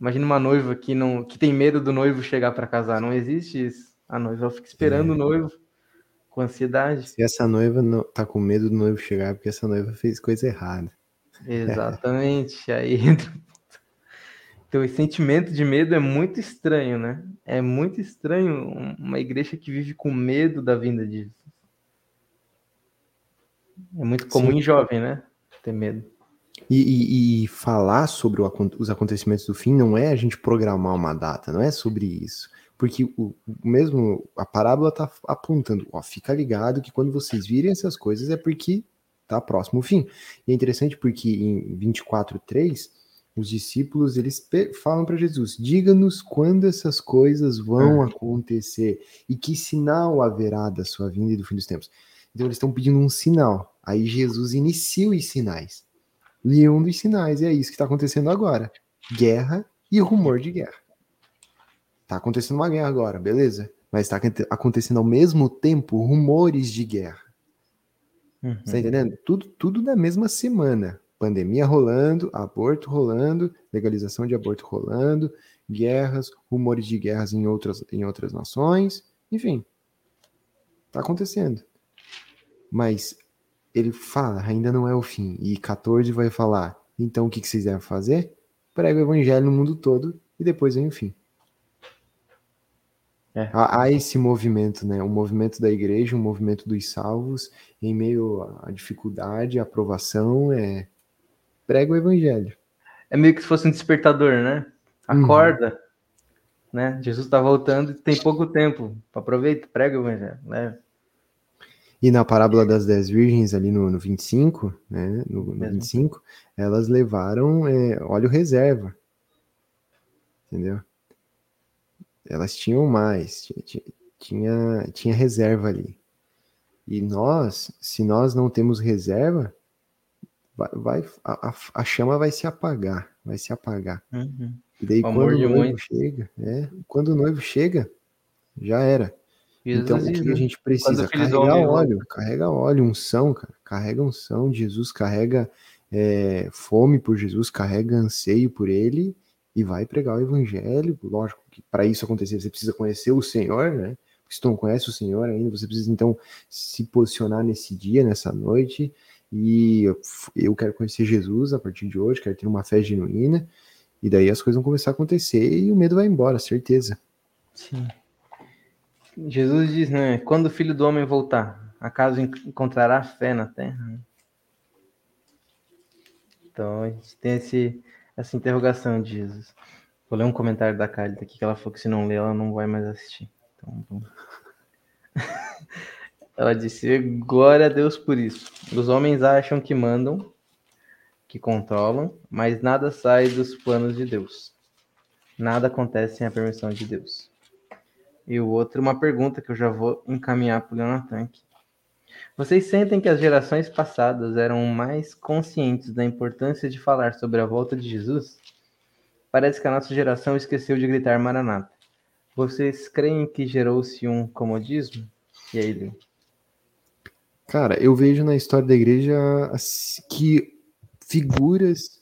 Speaker 2: Imagina uma noiva que não que tem medo do noivo chegar para casar. Não existe isso. A noiva fica esperando
Speaker 1: É.
Speaker 2: o noivo com ansiedade.
Speaker 1: Se essa noiva não tá com medo do noivo chegar, é porque essa noiva fez coisa errada.
Speaker 2: Exatamente. Aí entra. Então, esse sentimento de medo é muito estranho, né? É muito estranho uma igreja que vive com medo da vinda de Jesus. É muito comum
Speaker 1: Sim.
Speaker 2: em jovem, né? Ter medo.
Speaker 1: E, e- e falar sobre o os acontecimentos do fim não é a gente programar uma data, não é sobre isso. Porque o, mesmo a parábola tá apontando, ó, fica ligado que quando vocês virem essas coisas é porque tá próximo o fim. E é interessante porque em 24:3 os discípulos eles falam para Jesus: "Diga-nos quando essas coisas vão acontecer e que sinal haverá da sua vinda e do fim dos tempos". Então eles estão pedindo um sinal. Aí Jesus inicia os sinais. E um dos sinais é isso que está acontecendo agora: guerra e rumor de guerra. Tá acontecendo uma guerra agora, beleza? Mas está acontecendo ao mesmo tempo rumores de guerra.
Speaker 2: Uhum.
Speaker 1: Você tá entendendo? Tudo, tudo na mesma semana. Pandemia rolando, aborto rolando, legalização de aborto rolando, guerras, rumores de guerras em outras, em outras nações, enfim. Tá acontecendo. Mas ele fala, ainda não é o fim. E 14 vai falar, então o que, que vocês devem fazer? Prega o evangelho no mundo todo e depois vem o fim.
Speaker 2: É.
Speaker 1: Há, há esse movimento, né? O movimento da igreja, o movimento dos salvos, em meio à dificuldade, à aprovação, é prega o evangelho.
Speaker 2: É meio que se fosse um despertador, né?
Speaker 1: Uhum.
Speaker 2: Acorda, né? Jesus está voltando e tem pouco tempo. Aproveita, prega o evangelho, né?
Speaker 1: E na parábola das dez virgens, ali no, no 25, né? No, no
Speaker 2: Mesmo.
Speaker 1: 25, elas levaram é, óleo reserva. Entendeu? Elas tinham mais, ti- ti- tinha, tinha reserva ali. E nós, se nós não temos reserva, vai, vai- a, a- chama vai se apagar, vai se apagar.
Speaker 2: Uhum.
Speaker 1: E daí
Speaker 2: O
Speaker 1: quando o
Speaker 2: de
Speaker 1: noivo
Speaker 2: muito.
Speaker 1: chega, é, quando o noivo chega, já era.
Speaker 2: Jesus
Speaker 1: Então, o que a gente precisa? Carregar óleo, carrega óleo, unção, cara. Carrega unção. Jesus carrega é, fome por Jesus, carrega anseio por ele e vai pregar o evangelho. Lógico que para isso acontecer, você precisa conhecer o Senhor, né? Porque se tu não conhece o Senhor ainda, você precisa então se posicionar nesse dia, nessa noite. E eu, quero conhecer Jesus a partir de hoje, quero ter uma fé genuína. E daí as coisas vão começar a acontecer e o medo vai embora, certeza.
Speaker 2: Sim. Jesus diz, né? Quando o filho do homem voltar, acaso en- encontrará fé na terra? Então a gente tem esse, essa interrogação de Jesus. Vou ler um comentário da Khalid aqui que ela falou que se não ler, ela não vai mais assistir. Então, vamos. ela disse: Glória a Deus por isso. Os homens acham que mandam, que controlam, mas nada sai dos planos de Deus. Nada acontece sem a permissão de Deus. E o outro, uma pergunta que eu já vou encaminhar para o Leonatan aqui. Vocês sentem que as gerações passadas eram mais conscientes da importância de falar sobre a volta de Jesus? Parece que a nossa geração esqueceu de gritar Maranata. Vocês creem que gerou-se um comodismo? E aí, Leo?
Speaker 1: Cara, eu vejo na história da igreja que figuras,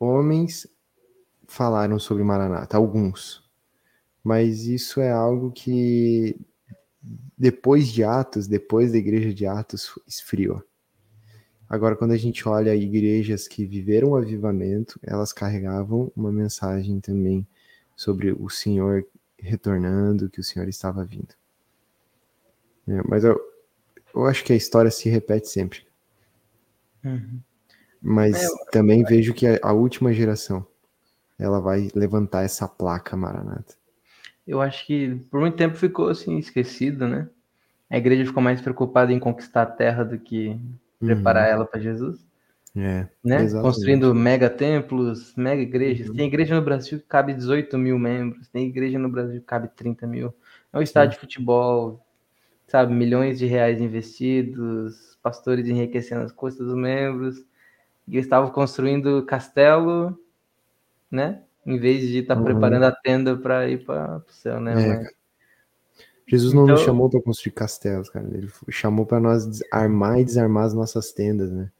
Speaker 1: homens, falaram sobre Maranata, alguns. Mas isso é algo que, depois de Atos, depois da igreja de Atos, esfriou. Agora, quando a gente olha igrejas que viveram o avivamento, elas carregavam uma mensagem também sobre o Senhor retornando, que o Senhor estava vindo. É, mas eu, eu acho que a história se repete sempre. Mas
Speaker 2: É,
Speaker 1: também vejo que a, a última geração ela vai levantar essa placa Maranata.
Speaker 2: eu acho que por muito tempo ficou assim esquecido, né? A igreja ficou mais preocupada em conquistar a terra do que preparar
Speaker 1: Uhum.
Speaker 2: ela para Jesus,
Speaker 1: É,
Speaker 2: né?
Speaker 1: exatamente.
Speaker 2: Construindo mega templos, mega igrejas.
Speaker 1: Uhum.
Speaker 2: Tem igreja no Brasil que cabe 18 mil membros, tem igreja no Brasil que cabe 30 mil. É um estádio de futebol, sabe? Milhões de reais investidos, pastores enriquecendo as custas dos membros. E eles estavam construindo castelo, né? Em vez de estar
Speaker 1: Uhum.
Speaker 2: preparando a tenda para ir para o céu, né?
Speaker 1: É,
Speaker 2: Mas-.
Speaker 1: Jesus não nos
Speaker 2: Então-
Speaker 1: chamou para construir castelos, cara. Ele chamou para nós armar e desarmar as nossas tendas, né?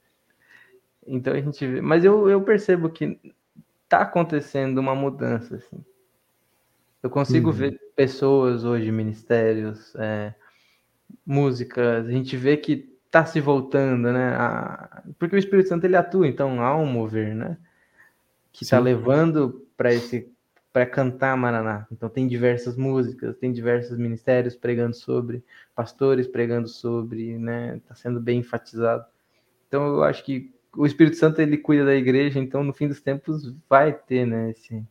Speaker 2: Então a gente vê. Mas eu, eu percebo que tá acontecendo uma mudança, assim. Eu consigo
Speaker 1: Uhum.
Speaker 2: ver pessoas hoje, ministérios, é, músicas, a gente vê que tá se voltando, né? a- Porque o Espírito Santo ele atua, então há um mover, né? Que tá
Speaker 1: Sim.
Speaker 2: levando para esse para cantar Maraná. Então tem diversas músicas, tem diversos ministérios pregando sobre, pastores pregando sobre, né? Tá sendo bem enfatizado. Então eu acho que o Espírito Santo ele cuida da igreja, então no fim dos tempos vai ter, né, esse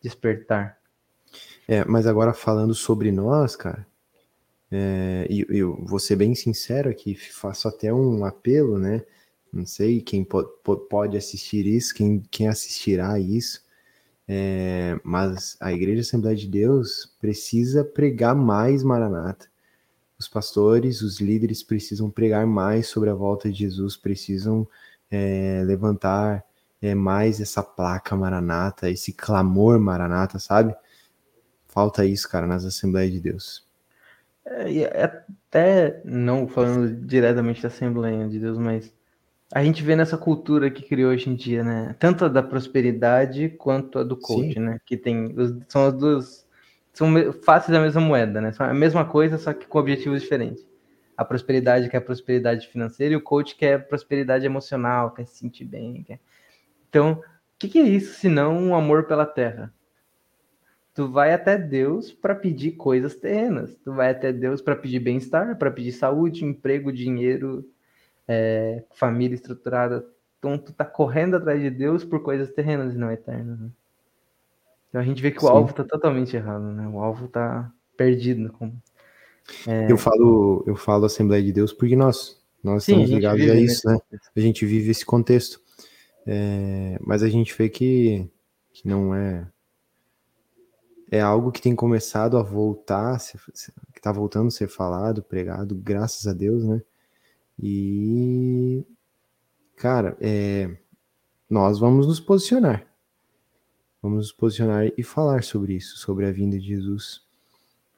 Speaker 2: despertar.
Speaker 1: É, mas agora falando sobre nós, cara, é, e eu vou ser bem sincero aqui, faço até um apelo, né? Não sei quem po- po- pode assistir isso, quem, quem assistirá isso, é, mas a Igreja Assembleia de Deus precisa pregar mais Maranata. Os pastores, os líderes precisam pregar mais sobre a volta de Jesus, precisam é, levantar é, mais essa placa Maranata, esse clamor Maranata, sabe? Falta isso, cara, nas Assembleias de Deus.
Speaker 2: É, e até não falando diretamente da Assembleia de Deus, mas a gente vê nessa cultura que criou hoje em dia, né? Tanto a da prosperidade quanto a do coach,
Speaker 1: Sim.
Speaker 2: né? Que tem os- são as duas são faces da mesma moeda, né? São a mesma coisa, só que com objetivos diferentes. A prosperidade que é a prosperidade financeira e o coach que é a prosperidade emocional, quer se sentir bem. Quer... Então, o que, que é isso se não um amor pela terra? Tu vai até Deus para pedir coisas terrenas. Tu vai até Deus para pedir bem-estar, para pedir saúde, emprego, dinheiro, é, família estruturada. Então tu tá correndo atrás de Deus por coisas terrenas e não eternas. Né? Então a gente vê que o
Speaker 1: Sim.
Speaker 2: alvo tá totalmente errado, né? O alvo tá perdido. Como...
Speaker 1: Eu falo, eu falo Assembleia de Deus porque nós, nós
Speaker 2: Sim,
Speaker 1: estamos ligados a isso, né? A gente vive esse contexto. É, mas a gente vê que, que não é. É algo que tem começado a voltar, que está voltando a ser falado, pregado, graças a Deus, né? E, cara, é, nós vamos nos posicionar. Vamos nos posicionar e falar sobre isso, sobre a vinda de Jesus.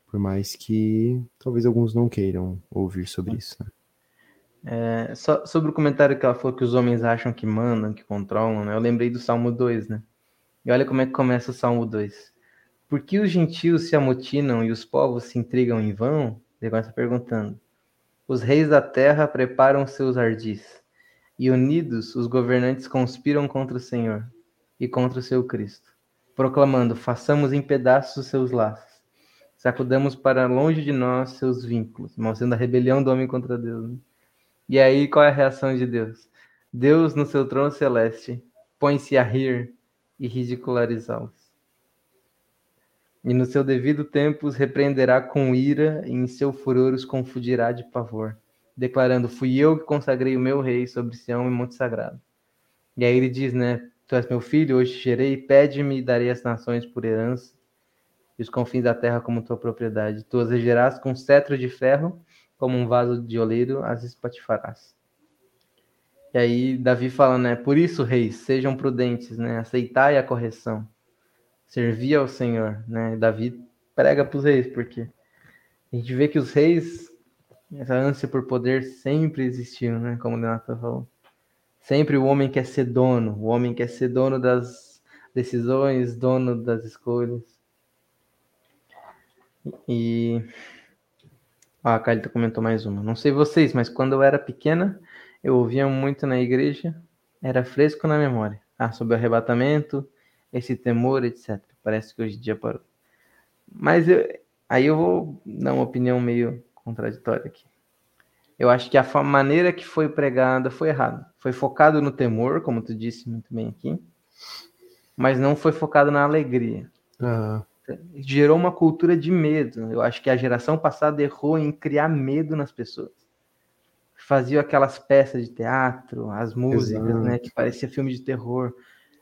Speaker 1: Por mais que talvez alguns não queiram ouvir sobre isso. Né?
Speaker 2: É, só sobre o comentário que ela falou que os homens acham que mandam, que controlam, né? Eu lembrei do Salmo 2, né? E olha como é que começa o Salmo 2. Por que os gentios se amotinam e os povos se intrigam em vão? Ele começa perguntando. Os reis da terra preparam seus ardis, e unidos os governantes conspiram contra o Senhor e contra o seu Cristo, proclamando: façamos em pedaços os seus laços, sacudamos para longe de nós seus vínculos, mostrando a rebelião do homem contra Deus. né? E aí, qual é a reação de Deus? Deus, no seu trono celeste, põe-se a rir e ridicularizá-los. E no seu devido tempo os repreenderá com ira, e em seu furor os confundirá de pavor, declarando: Fui eu que consagrei o meu rei sobre Sião e Monte Sagrado. E aí ele diz, né? Tu és meu filho, hoje gerei, pede-me e darei as nações por herança, e os confins da terra como tua propriedade. Tu as regerás com cetro de ferro, como um vaso de oleiro as espatifarás. E aí Davi fala, né? Por isso, reis, sejam prudentes, né? Aceitai a correção. Servir ao Senhor, né? Davi prega para os reis, porque a gente vê que os reis, essa ânsia por poder sempre existiu, né? Como o Leonardo falou. Sempre o homem quer ser dono, o homem quer ser dono das decisões, dono das escolhas. E ah, a Carlita comentou mais uma. Não sei vocês, mas quando eu era pequena, eu ouvia muito na igreja, era fresco na memória. Ah, sobre o arrebatamento, esse temor, etc. Parece que hoje em dia parou. Mas eu, aí eu vou dar uma opinião meio contraditória aqui. Eu acho que a maneira que foi pregada foi errada. Foi focado no temor, como tu disse muito bem aqui, mas não foi focado na alegria.
Speaker 1: Ah,
Speaker 2: gerou uma cultura de medo. Eu acho que a geração passada errou em criar medo nas pessoas. Fazia aquelas peças de teatro, as músicas, Exato. né, que parecia filme de terror.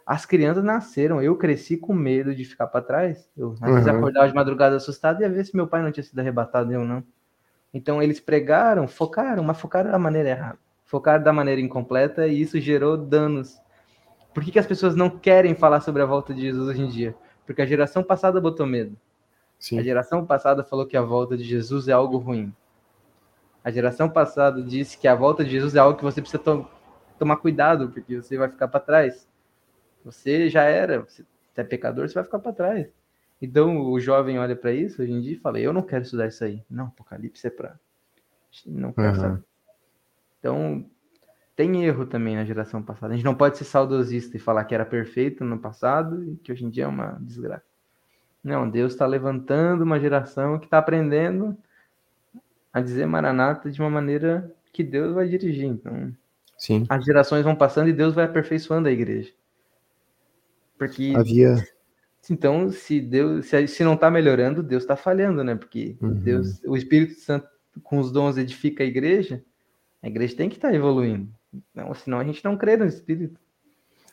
Speaker 2: As crianças nasceram, eu cresci com medo de ficar para trás. Eu uhum. acordava de madrugada assustado e ia ver se meu pai não tinha sido arrebatado eu não. Então eles pregaram, focaram, mas focaram da maneira errada. Focaram da maneira incompleta e isso gerou danos. Por que, que as pessoas não querem falar sobre a volta de Jesus hoje em dia? Porque a geração passada botou medo. Sim. A geração passada falou que a volta de Jesus é algo ruim. A geração passada disse que a volta de Jesus é algo que você precisa to tomar cuidado, porque você vai ficar para trás. Você já era, você é pecador, você vai ficar para trás. Então o jovem olha para isso hoje em dia e fala: Eu não quero estudar isso aí. Não, Apocalipse é para. Não quero uhum. saber. Então tem erro também na geração passada. A gente não pode ser saudosista e falar que era perfeito no passado e que hoje em dia é uma desgraça. Não, Deus está levantando uma geração que está aprendendo a dizer Maranata de uma maneira que Deus vai dirigir. Então,
Speaker 1: Sim.
Speaker 2: as gerações vão passando e Deus vai aperfeiçoando a igreja. Porque
Speaker 1: havia
Speaker 2: então, se Deus, se, se não está melhorando, Deus está falhando, né? Porque uhum. Deus, o Espírito Santo com os dons edifica a igreja. A igreja tem que estar tá evoluindo. Não, senão a gente não crê no Espírito.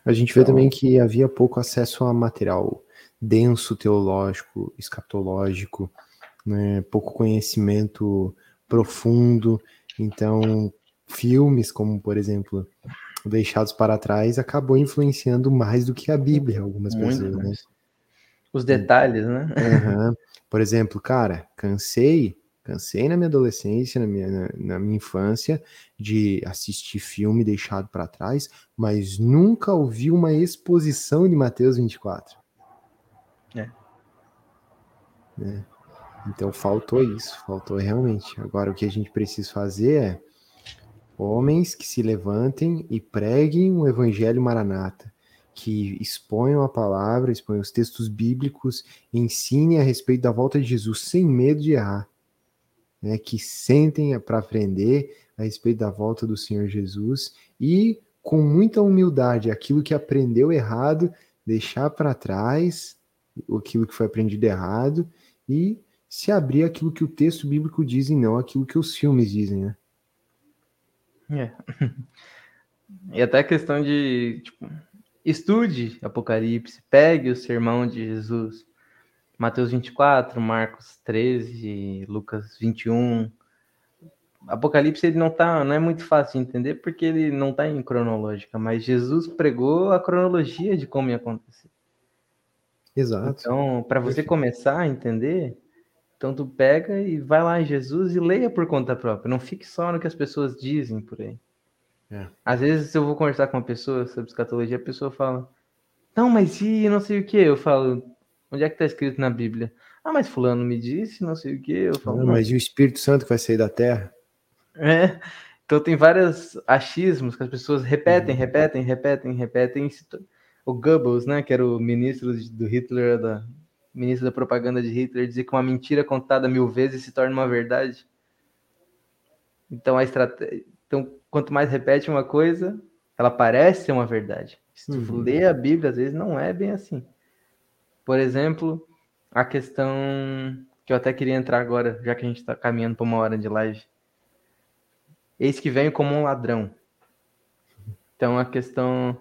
Speaker 1: A gente vê então... também que havia pouco acesso a material denso teológico, escatológico, né? pouco conhecimento profundo. Então, filmes como, por exemplo, Deixados para Trás acabou influenciando mais do que a Bíblia, algumas Muito pessoas, né?
Speaker 2: Os detalhes, né?
Speaker 1: Uhum. Por exemplo, cara, cansei, cansei na minha adolescência, na minha, na, na minha infância, de assistir filme deixado para trás, mas nunca ouvi uma exposição de Mateus 24.
Speaker 2: É.
Speaker 1: é. Então faltou isso, faltou realmente. Agora o que a gente precisa fazer é homens que se levantem e preguem o evangelho maranata que exponham a palavra, exponham os textos bíblicos, ensinem a respeito da volta de Jesus sem medo de errar, né? que sentem para aprender a respeito da volta do Senhor Jesus e com muita humildade aquilo que aprendeu errado, deixar para trás aquilo que foi aprendido errado e se abrir aquilo que o texto bíblico diz e não aquilo que os filmes dizem, né?
Speaker 2: É. E até a questão de, tipo, Estude Apocalipse, pegue o sermão de Jesus. Mateus 24, Marcos 13, Lucas 21. Apocalipse ele não tá, não é muito fácil de entender porque ele não está em cronológica, mas Jesus pregou a cronologia de como ia acontecer.
Speaker 1: Exato.
Speaker 2: Então, para você começar a entender, então tu pega e vai lá em Jesus e leia por conta própria. Não fique só no que as pessoas dizem por aí. É. Às vezes eu vou conversar com uma pessoa sobre escatologia, a pessoa fala, não, mas e não sei o que? Eu falo, onde é que está escrito na Bíblia? Ah, mas fulano me disse, não sei o que. Eu falo,
Speaker 1: mas e o Espírito Santo que vai sair da terra?
Speaker 2: É, então tem vários achismos que as pessoas repetem, uhum. repetem, repetem, repetem. O Goebbels, né, que era o ministro do Hitler, da ministro da propaganda de Hitler, dizia que uma mentira contada mil vezes se torna uma verdade. Então a estratégia, então quanto mais repete uma coisa, ela parece ser uma verdade. Se tu uhum. lê a Bíblia, às vezes não é bem assim. Por exemplo, a questão que eu até queria entrar agora, já que a gente está caminhando para uma hora de live. Eis que venho como um ladrão. Então a questão.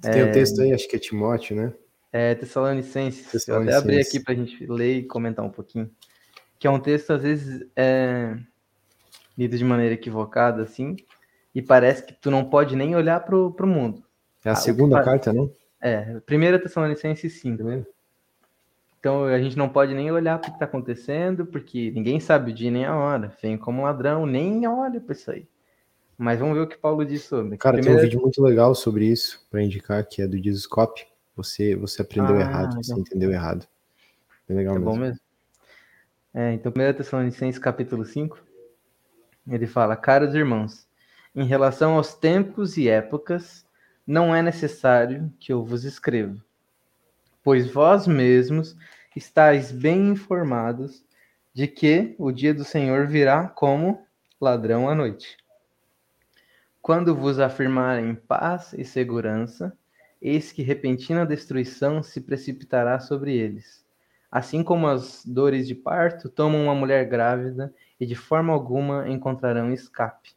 Speaker 1: Você é... tem um texto aí, acho que é Timóteo, né?
Speaker 2: É, Tessalonicenses. Tessalonicenses. Eu até abri aqui para a gente ler e comentar um pouquinho. Que é um texto, às vezes, é... lido de maneira equivocada, assim, e parece que tu não pode nem olhar para o mundo.
Speaker 1: É a ah, segunda carta, né?
Speaker 2: É, primeira Tessalonicenses 5. Tá então a gente não pode nem olhar para o que está acontecendo, porque ninguém sabe o dia nem a hora. Vem como ladrão, nem olha para isso aí. Mas vamos ver o que Paulo diz sobre.
Speaker 1: Cara, tem um vídeo muito legal sobre isso, para indicar, que é do Dizoscope. Você, você aprendeu ah, errado, você entendeu errado. É legal é
Speaker 2: mesmo. bom mesmo. É, então, 1 Tessalonicenses capítulo 5, ele fala, caros irmãos, em relação aos tempos e épocas, não é necessário que eu vos escreva, pois vós mesmos estáis bem informados de que o dia do Senhor virá como ladrão à noite. Quando vos afirmarem paz e segurança, eis que repentina destruição se precipitará sobre eles, assim como as dores de parto tomam uma mulher grávida e de forma alguma encontrarão escape.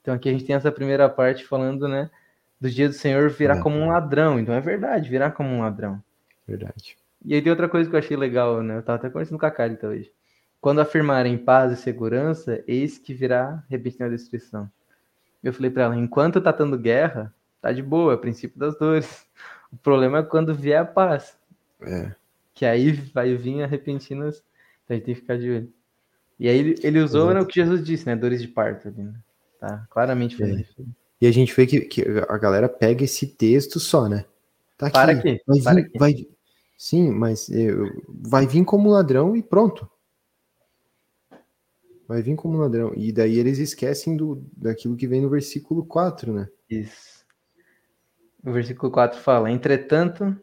Speaker 2: Então aqui a gente tem essa primeira parte falando, né, do dia do Senhor virá
Speaker 1: É.
Speaker 2: como um ladrão. Então é verdade, virá como um ladrão.
Speaker 1: Verdade.
Speaker 2: E aí tem outra coisa que eu achei legal, né? Eu tava até conversando com a Carita hoje. Quando afirmarem paz e segurança, eis que virá repetir a destruição. Eu falei pra ela, enquanto tá tendo guerra, tá de boa, é o princípio das dores. O problema é quando vier a paz,
Speaker 1: É.
Speaker 2: que aí vai vir a repentinas, então a gente tem que ficar de olho. E aí ele, ele usou né, o que Jesus disse, né? Dores de parto ali, né? Tá claramente
Speaker 1: É.
Speaker 2: falando.
Speaker 1: E a gente vê que, que a galera pega esse texto só, né? Tá aqui.
Speaker 2: Para aqui,
Speaker 1: Vai vir,
Speaker 2: para aqui.
Speaker 1: vai- Sim, mas eh, vai vir como ladrão e pronto. Vai vir como ladrão. E daí eles esquecem do, daquilo que vem no versículo 4, né?
Speaker 2: Isso. O versículo 4 fala: Entretanto,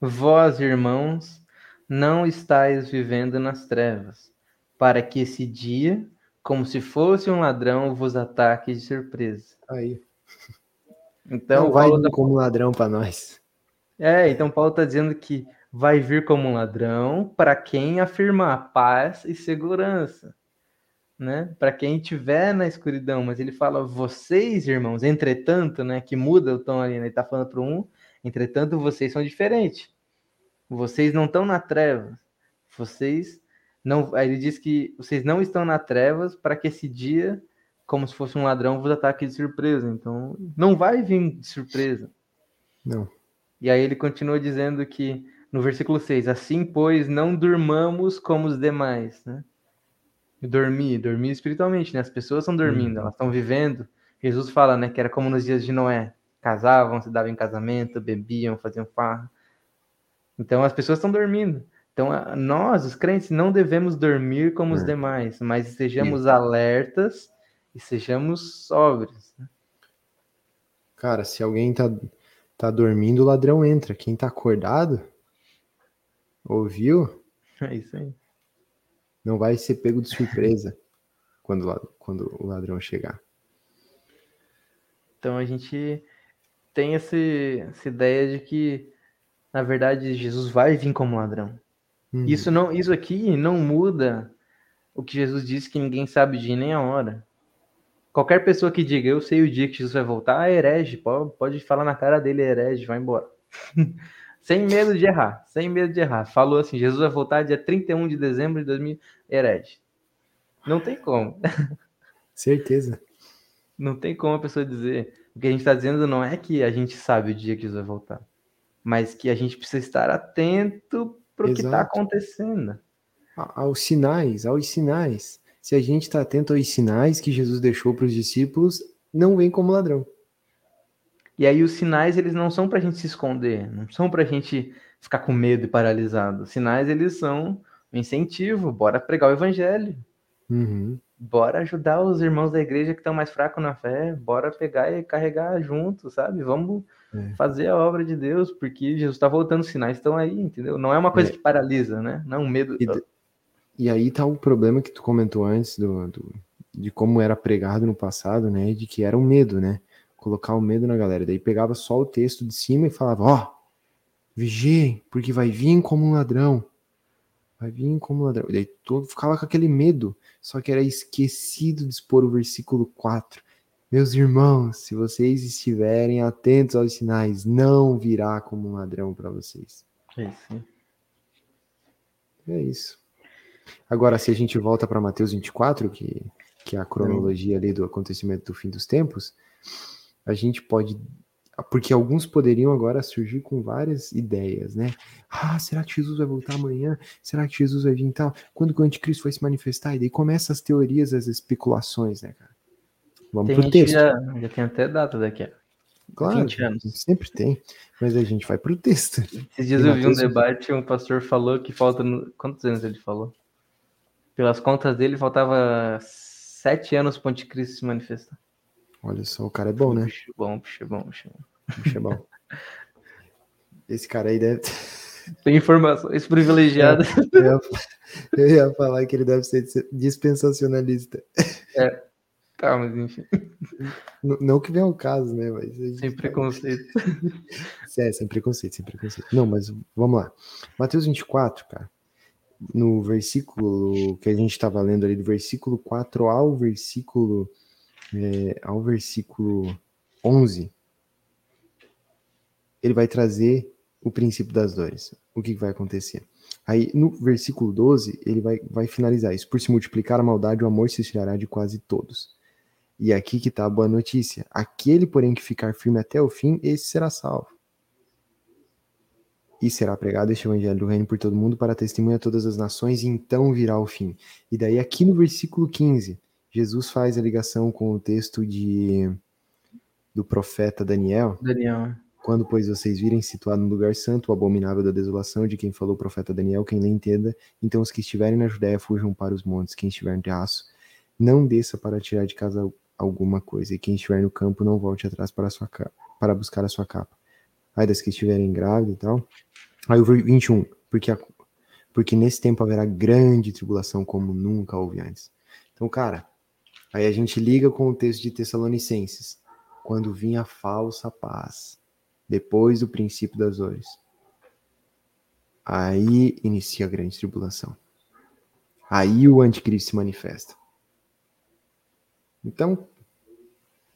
Speaker 2: vós, irmãos, não estáis vivendo nas trevas, para que esse dia, como se fosse um ladrão, vos ataque de surpresa.
Speaker 1: Aí.
Speaker 2: Então,
Speaker 1: não vai
Speaker 2: Paulo tá-
Speaker 1: como ladrão para nós.
Speaker 2: É, então Paulo está dizendo que vai vir como um ladrão para quem afirmar paz e segurança, né? Para quem estiver na escuridão, mas ele fala vocês, irmãos, entretanto, né, que muda o tom ali, né? Ele tá falando para um, entretanto, vocês são diferentes. Vocês não estão na trevas. Vocês não, aí ele diz que vocês não estão na trevas para que esse dia, como se fosse um ladrão, vos ataque de surpresa. Então, não vai vir de surpresa.
Speaker 1: Não.
Speaker 2: E aí ele continua dizendo que no versículo 6, assim pois não durmamos como os demais, né? Dormir, dormir espiritualmente, né? As pessoas estão dormindo,
Speaker 1: Uhum.
Speaker 2: elas estão vivendo. Jesus fala, né, que era como nos dias de Noé. Casavam, se davam em casamento, bebiam, faziam farra. Então as pessoas estão dormindo. Então nós, os crentes, não devemos dormir como os
Speaker 1: É.
Speaker 2: demais, mas estejamos alertas e sejamos sóbrios.
Speaker 1: Cara, se alguém tá, tá dormindo, o ladrão entra. Quem tá acordado, ouviu,
Speaker 2: É isso aí.
Speaker 1: Não vai ser pego de surpresa quando, quando o ladrão chegar.
Speaker 2: Então a gente tem esse, essa ideia de que, na verdade, Jesus vai vir como ladrão.
Speaker 1: Uhum.
Speaker 2: Isso não, isso aqui não muda o que Jesus disse que ninguém sabe o dia nem a hora. Qualquer pessoa que diga eu sei o dia que Jesus vai voltar, é herege. Pode, pode falar na cara dele, é herege, vai embora. sem medo de errar, sem medo de errar. Falou assim: Jesus vai voltar dia 31 de dezembro de 2000, herege. Não tem como.
Speaker 1: Certeza.
Speaker 2: Não tem como a pessoa dizer. O que a gente está dizendo não é que a gente sabe o dia que Jesus vai voltar, mas que a gente precisa estar atento para o que está acontecendo.
Speaker 1: A- Aos sinais, aos sinais. Se a gente está atento aos sinais que Jesus deixou para os discípulos, não vem como ladrão.
Speaker 2: E aí os sinais eles não são para a gente se esconder, não são para a gente ficar com medo e paralisado. Os sinais eles são um incentivo. Bora pregar o evangelho.
Speaker 1: Uhum.
Speaker 2: Bora ajudar os irmãos da igreja que estão mais fracos na fé. Bora pegar e carregar junto, sabe? Vamos
Speaker 1: É.
Speaker 2: fazer a obra de Deus, porque Jesus está voltando, os sinais estão aí, entendeu? Não é uma coisa
Speaker 1: É.
Speaker 2: que paralisa, né? Não é um medo.
Speaker 1: E, e aí tá o problema que tu comentou antes do, do- de como era pregado no passado, né? De que era um medo, né? Colocar o medo na galera. Daí pegava só o texto de cima e falava, ó, vigiem, porque vai vir como um ladrão. Vai vir como ladrão. Daí todo ficava com aquele medo, só que era esquecido de expor o versículo 4. Meus irmãos, se vocês estiverem atentos aos sinais, não virá como um ladrão para vocês.
Speaker 2: É isso.
Speaker 1: É isso. Agora, se a gente volta para Mateus 24, que, que é a cronologia ali do acontecimento do fim dos tempos, a gente pode. Porque alguns poderiam agora surgir com várias ideias, né? Ah, será que Jesus vai voltar amanhã? Será que Jesus vai vir e tal? Quando o anticristo vai se manifestar? E daí começam as teorias, as especulações, né, cara? Vamos
Speaker 2: Tem
Speaker 1: pro texto.
Speaker 2: já, já tem até data daqui
Speaker 1: Claro,
Speaker 2: 20 anos.
Speaker 1: sempre tem. Mas a gente vai pro texto.
Speaker 2: Esses dias eu vi um debate, um pastor falou que falta. Quantos anos ele falou? Pelas contas dele, faltava sete anos para o anticristo se manifestar.
Speaker 1: Olha só, o cara é bom, né?
Speaker 2: Puxa, bom, puxa, bom, puxa. bom.
Speaker 1: Bicho é bom. Esse cara aí deve.
Speaker 2: Tem informações privilegiadas.
Speaker 1: Eu ia, eu ia falar que ele deve ser dispensacionalista.
Speaker 2: Tá, mas enfim,
Speaker 1: Não que venha ao caso, né? Mas
Speaker 2: sem preconceito.
Speaker 1: É, sem preconceito, sem preconceito. Não, mas vamos lá. Mateus 24, cara. no versículo que a gente estava lendo ali, do versículo 4 ao versículo, é, ao versículo 11, ele vai trazer o princípio das dores. O que, vai acontecer? Aí, no versículo 12, ele vai, vai finalizar isso. Por se multiplicar a maldade, o amor se esfriará de quase todos. E aqui que está a boa notícia. Aquele, porém, que ficar firme até o fim, esse será salvo. E será pregado este evangelho do reino por todo mundo para testemunha a todas as nações, e então virá o fim. E daí, aqui no versículo 15, Jesus faz a ligação com o texto de do profeta Daniel.
Speaker 2: Daniel.
Speaker 1: Quando, pois, vocês virem situado no lugar santo, o abominável da desolação, de quem falou o profeta Daniel, quem lhe entenda, então os que estiverem na Judéia fujam para os montes, quem estiver no terraço, não desça para tirar de casa alguma coisa, e quem estiver no campo não volte atrás para, sua para buscar a sua capa. Aí das que estiverem grávidas e tal. Aí o 21, porque, a, porque nesse tempo haverá grande tribulação como nunca houve antes. Então, cara, aí a gente liga com o texto de Tessalonicenses, quando vinha a falsa paz, depois do princípio das dores. Aí inicia a grande tribulação. Aí o anticristo se manifesta. Então,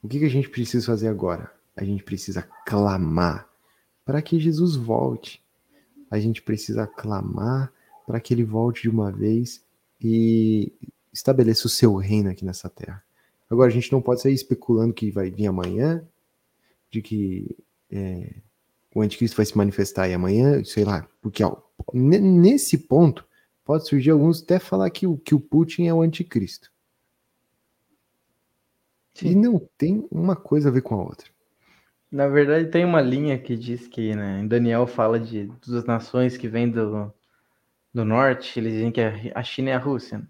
Speaker 1: o que, que a gente precisa fazer agora? A gente precisa clamar para que Jesus volte. A gente precisa clamar para que ele volte de uma vez e estabeleça o seu reino aqui nessa terra. Agora, a gente não pode sair especulando que vai vir amanhã, de que é, o anticristo vai se manifestar aí amanhã, sei lá, porque ó, nesse ponto pode surgir alguns até falar que o, que o Putin é o anticristo. Sim. E não tem uma coisa a ver com a outra.
Speaker 2: Na verdade, tem uma linha que diz que, né, Daniel fala de duas nações que vêm do, do norte, eles dizem que a China e a Rússia.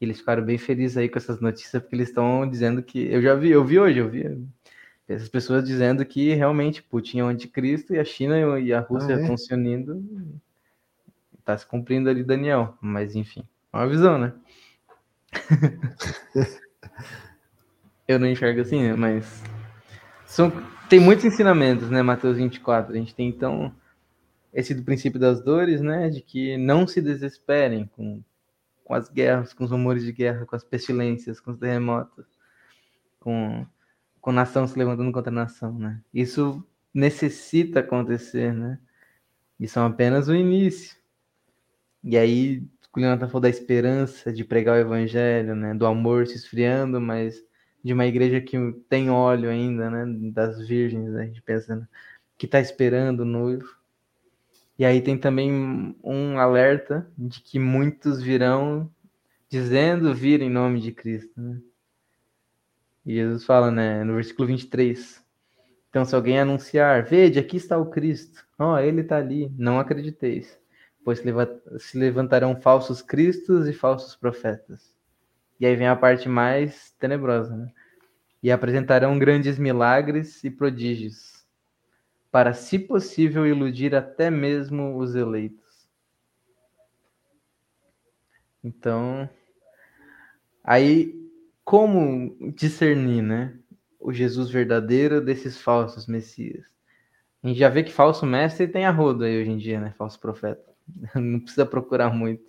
Speaker 2: E eles ficaram bem felizes aí com essas notícias, porque eles estão dizendo que. Eu já vi, eu vi hoje, eu vi essas pessoas dizendo que realmente Putin é o anticristo e a China e a Rússia ah, é? estão se unindo. Está se cumprindo ali Daniel, mas enfim, é uma visão, né? eu não enxergo assim, né? mas são, tem muitos ensinamentos, né, Mateus 24. A gente tem então esse do princípio das dores, né, de que não se desesperem com, com as guerras, com os rumores de guerra, com as pestilências, com os terremotos, com, com nação se levantando contra nação, né? Isso necessita acontecer, né? E são apenas o início. E aí, o Leonardo falou da esperança de pregar o evangelho, né? Do amor se esfriando, mas de uma igreja que tem óleo ainda, né? Das virgens, né? a gente pensa que está esperando o noivo. E aí tem também um alerta de que muitos virão dizendo vir em nome de Cristo, né? E Jesus fala, né, no versículo 23. Então, se alguém anunciar, vede, aqui está o Cristo, ó, oh, ele está ali, não acrediteis, pois se levantarão falsos cristos e falsos profetas e aí vem a parte mais tenebrosa, né? E apresentarão grandes milagres e prodígios, para, se possível, iludir até mesmo os eleitos. Então, aí, como discernir, né? O Jesus verdadeiro desses falsos messias? A gente já vê que falso mestre tem a roda aí hoje em dia, né? Falso profeta. Não precisa procurar muito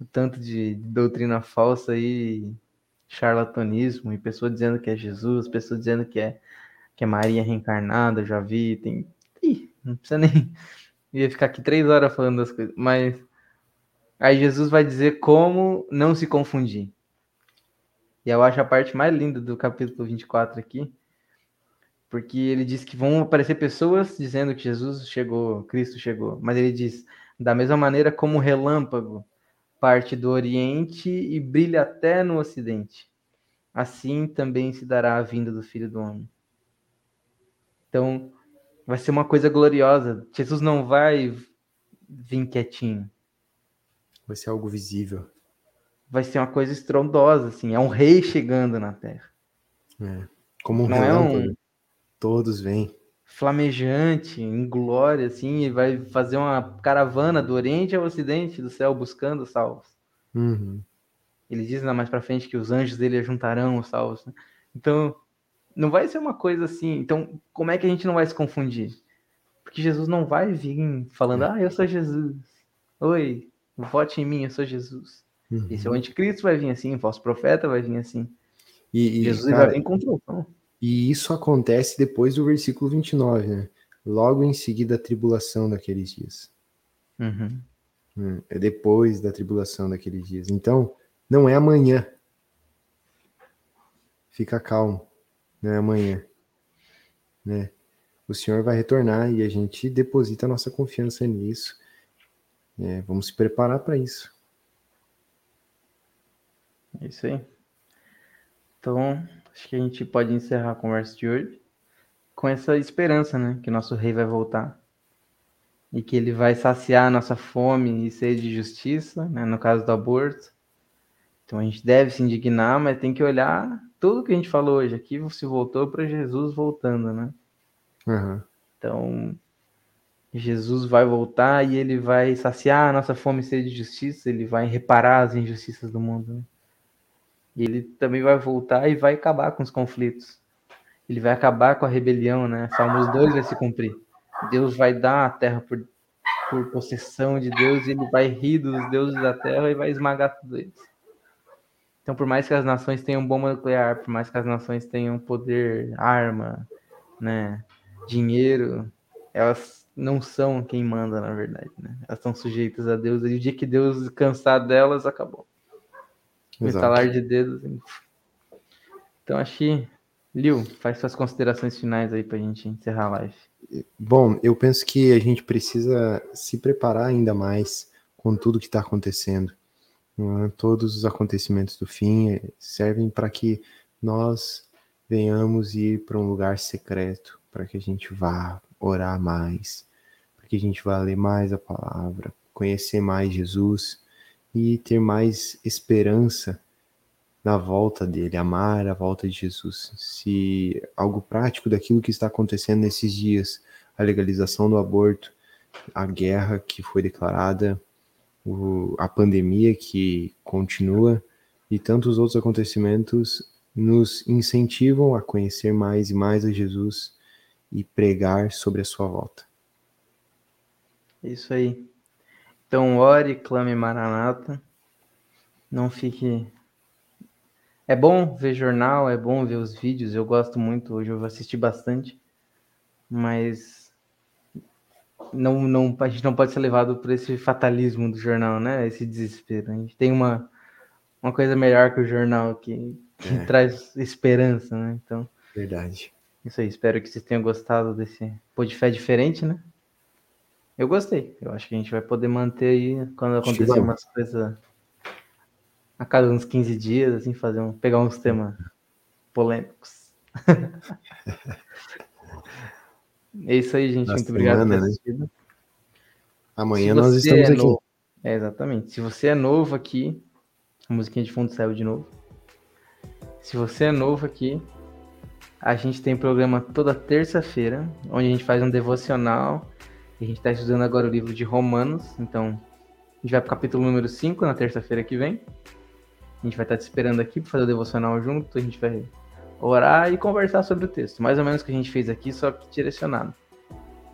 Speaker 2: o tanto de, doutrina falsa e charlatanismo, e pessoa dizendo que é Jesus, pessoa dizendo que é, que é Maria reencarnada, já vi, tem. Ih, não precisa nem. ia ficar aqui três horas falando das coisas, mas aí Jesus vai dizer como não se confundir. E eu acho a parte mais linda do capítulo 24 aqui, porque ele diz que vão aparecer pessoas dizendo que Jesus chegou, Cristo chegou, mas ele diz, da mesma maneira como o relâmpago parte do Oriente e brilha até no Ocidente. Assim também se dará a vinda do Filho do Homem. Então, vai ser uma coisa gloriosa. Jesus não vai vir quietinho.
Speaker 1: Vai ser algo visível.
Speaker 2: Vai ser uma coisa estrondosa, assim. É um rei chegando na Terra.
Speaker 1: É. Como um não é um... Todos vêm
Speaker 2: flamejante, em glória, assim, e vai fazer uma caravana do Oriente ao Ocidente do céu buscando os salvos.
Speaker 1: Uhum.
Speaker 2: Ele diz lá mais para frente que os anjos dele juntarão os salvos. Né? Então, não vai ser uma coisa assim. Então, como é que a gente não vai se confundir? Porque Jesus não vai vir falando, ah, eu sou Jesus. Oi, vote em mim, eu sou Jesus.
Speaker 1: Uhum.
Speaker 2: Esse é o anticristo vai vir assim, o falso profeta vai vir assim.
Speaker 1: E, e,
Speaker 2: Jesus
Speaker 1: cara,
Speaker 2: vai vir com trovão.
Speaker 1: e isso acontece depois do versículo 29, né? Logo em seguida a tribulação daqueles dias.
Speaker 2: Uhum.
Speaker 1: Hum, É depois da tribulação daqueles dias. Então, não é amanhã. Fica calmo. Não é amanhã. Né? O Senhor vai retornar e a gente deposita a nossa confiança nisso. É, vamos se preparar para isso.
Speaker 2: É isso aí. Então, acho que a gente pode encerrar a conversa de hoje com essa esperança, né? Que nosso rei vai voltar e que ele vai saciar a nossa fome e sede de justiça, né? No caso do aborto. Então a gente deve se indignar, mas tem que olhar tudo que a gente falou hoje aqui se voltou para Jesus voltando, né?
Speaker 1: Aham.
Speaker 2: Então, Jesus vai voltar e ele vai saciar a nossa fome e sede de justiça, ele vai reparar as injustiças do mundo. né? E ele também vai voltar e vai acabar com os conflitos. Ele vai acabar com a rebelião, né? Salmos 2 vai se cumprir. Deus vai dar a terra por, por possessão de Deus e ele vai rir dos deuses da terra e vai esmagar tudo eles. Então, por mais que as nações tenham bomba nuclear, por mais que as nações tenham poder, arma, né, dinheiro, elas não são quem manda, na verdade, né? Elas estão sujeitas a Deus. E o dia que Deus cansar delas, acabou.
Speaker 1: Exato.
Speaker 2: estalar de dedos. Então, acho que, Liu, faz suas considerações finais aí pra gente encerrar a live.
Speaker 1: Bom, eu penso que a gente precisa se preparar ainda mais com tudo que está acontecendo. Não é? Todos os acontecimentos do fim eh, servem para que nós venhamos ir para um lugar secreto, para que a gente vá orar mais, para que a gente vá ler mais a palavra, conhecer mais Jesus e ter mais esperança na volta dele, amar a volta de Jesus. Se algo prático daquilo que está acontecendo nesses dias, a legalização do aborto, a guerra que foi declarada, o- a pandemia que continua e tantos outros acontecimentos nos incentivam a conhecer mais e mais a Jesus e pregar sobre a sua volta.
Speaker 2: Isso aí. Então, ore, clame Maranata. Não fique. É bom ver jornal, é bom ver os vídeos. Eu gosto muito. Hoje eu assisti bastante. Mas não, não, a gente não pode ser levado por esse fatalismo do jornal, né? Esse desespero. A gente tem uma, uma coisa melhor que o jornal que, que
Speaker 1: É.
Speaker 2: traz esperança, né? Então,
Speaker 1: Verdade.
Speaker 2: isso aí. Espero que vocês tenham gostado desse pô de fé diferente, né? Eu gostei. Eu acho que a gente vai poder manter aí quando acontecer umas coisas a cada uns 15 dias, assim, fazer um, pegar uns temas polêmicos. é isso aí, gente. Muito obrigado por ter
Speaker 1: semana, né? Amanhã nós estamos
Speaker 2: é
Speaker 1: aqui.
Speaker 2: novo- É, exatamente. Se você é novo aqui, a musiquinha de fundo saiu de novo. Se você é novo aqui, a gente tem programa toda terça-feira, onde a gente faz um devocional. A gente está estudando agora o livro de Romanos, então a gente vai para o capítulo número 5 na terça-feira que vem. A gente vai estar te esperando aqui para fazer o devocional junto, a gente vai orar e conversar sobre o texto. Mais ou menos o que a gente fez aqui, só que direcionado.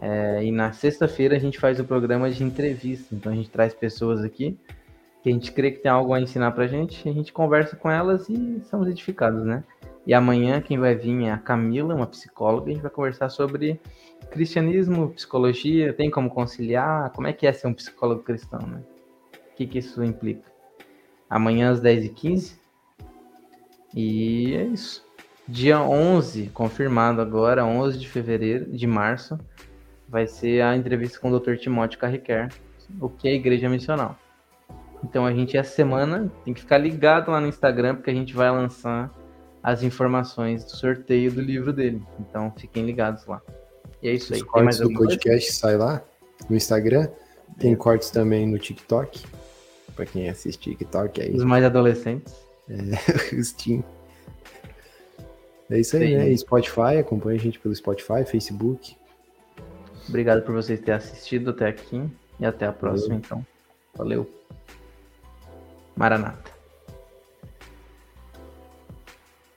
Speaker 2: É, e na sexta-feira a gente faz o programa de entrevista. Então a gente traz pessoas aqui que a gente crê que tem algo a ensinar pra gente, a gente conversa com elas e somos edificados, né? E amanhã quem vai vir é a Camila, uma psicóloga, a gente vai conversar sobre cristianismo, psicologia, tem como conciliar, como é que é ser um psicólogo cristão, né? O que, que isso implica? Amanhã às 10h15. E é isso. Dia 11, confirmado agora, 11 de fevereiro, de março, vai ser a entrevista com o Dr. Timóteo Carriquer, o que é a Igreja Missional. Então a gente essa semana tem que ficar ligado lá no Instagram porque a gente vai lançar as informações do sorteio do livro dele. Então fiquem ligados lá. E é isso aí.
Speaker 1: Os
Speaker 2: Tem
Speaker 1: cortes
Speaker 2: mais
Speaker 1: do
Speaker 2: alguma coisa?
Speaker 1: podcast sai lá no Instagram. Tem cortes também no TikTok. Pra quem assiste TikTok aí.
Speaker 2: Os mais adolescentes.
Speaker 1: Steam. É isso aí,
Speaker 2: Sim.
Speaker 1: né? E Spotify, acompanha a gente pelo Spotify, Facebook.
Speaker 2: Obrigado por vocês terem assistido até aqui. E até a próxima, então. Valeu. Maranata.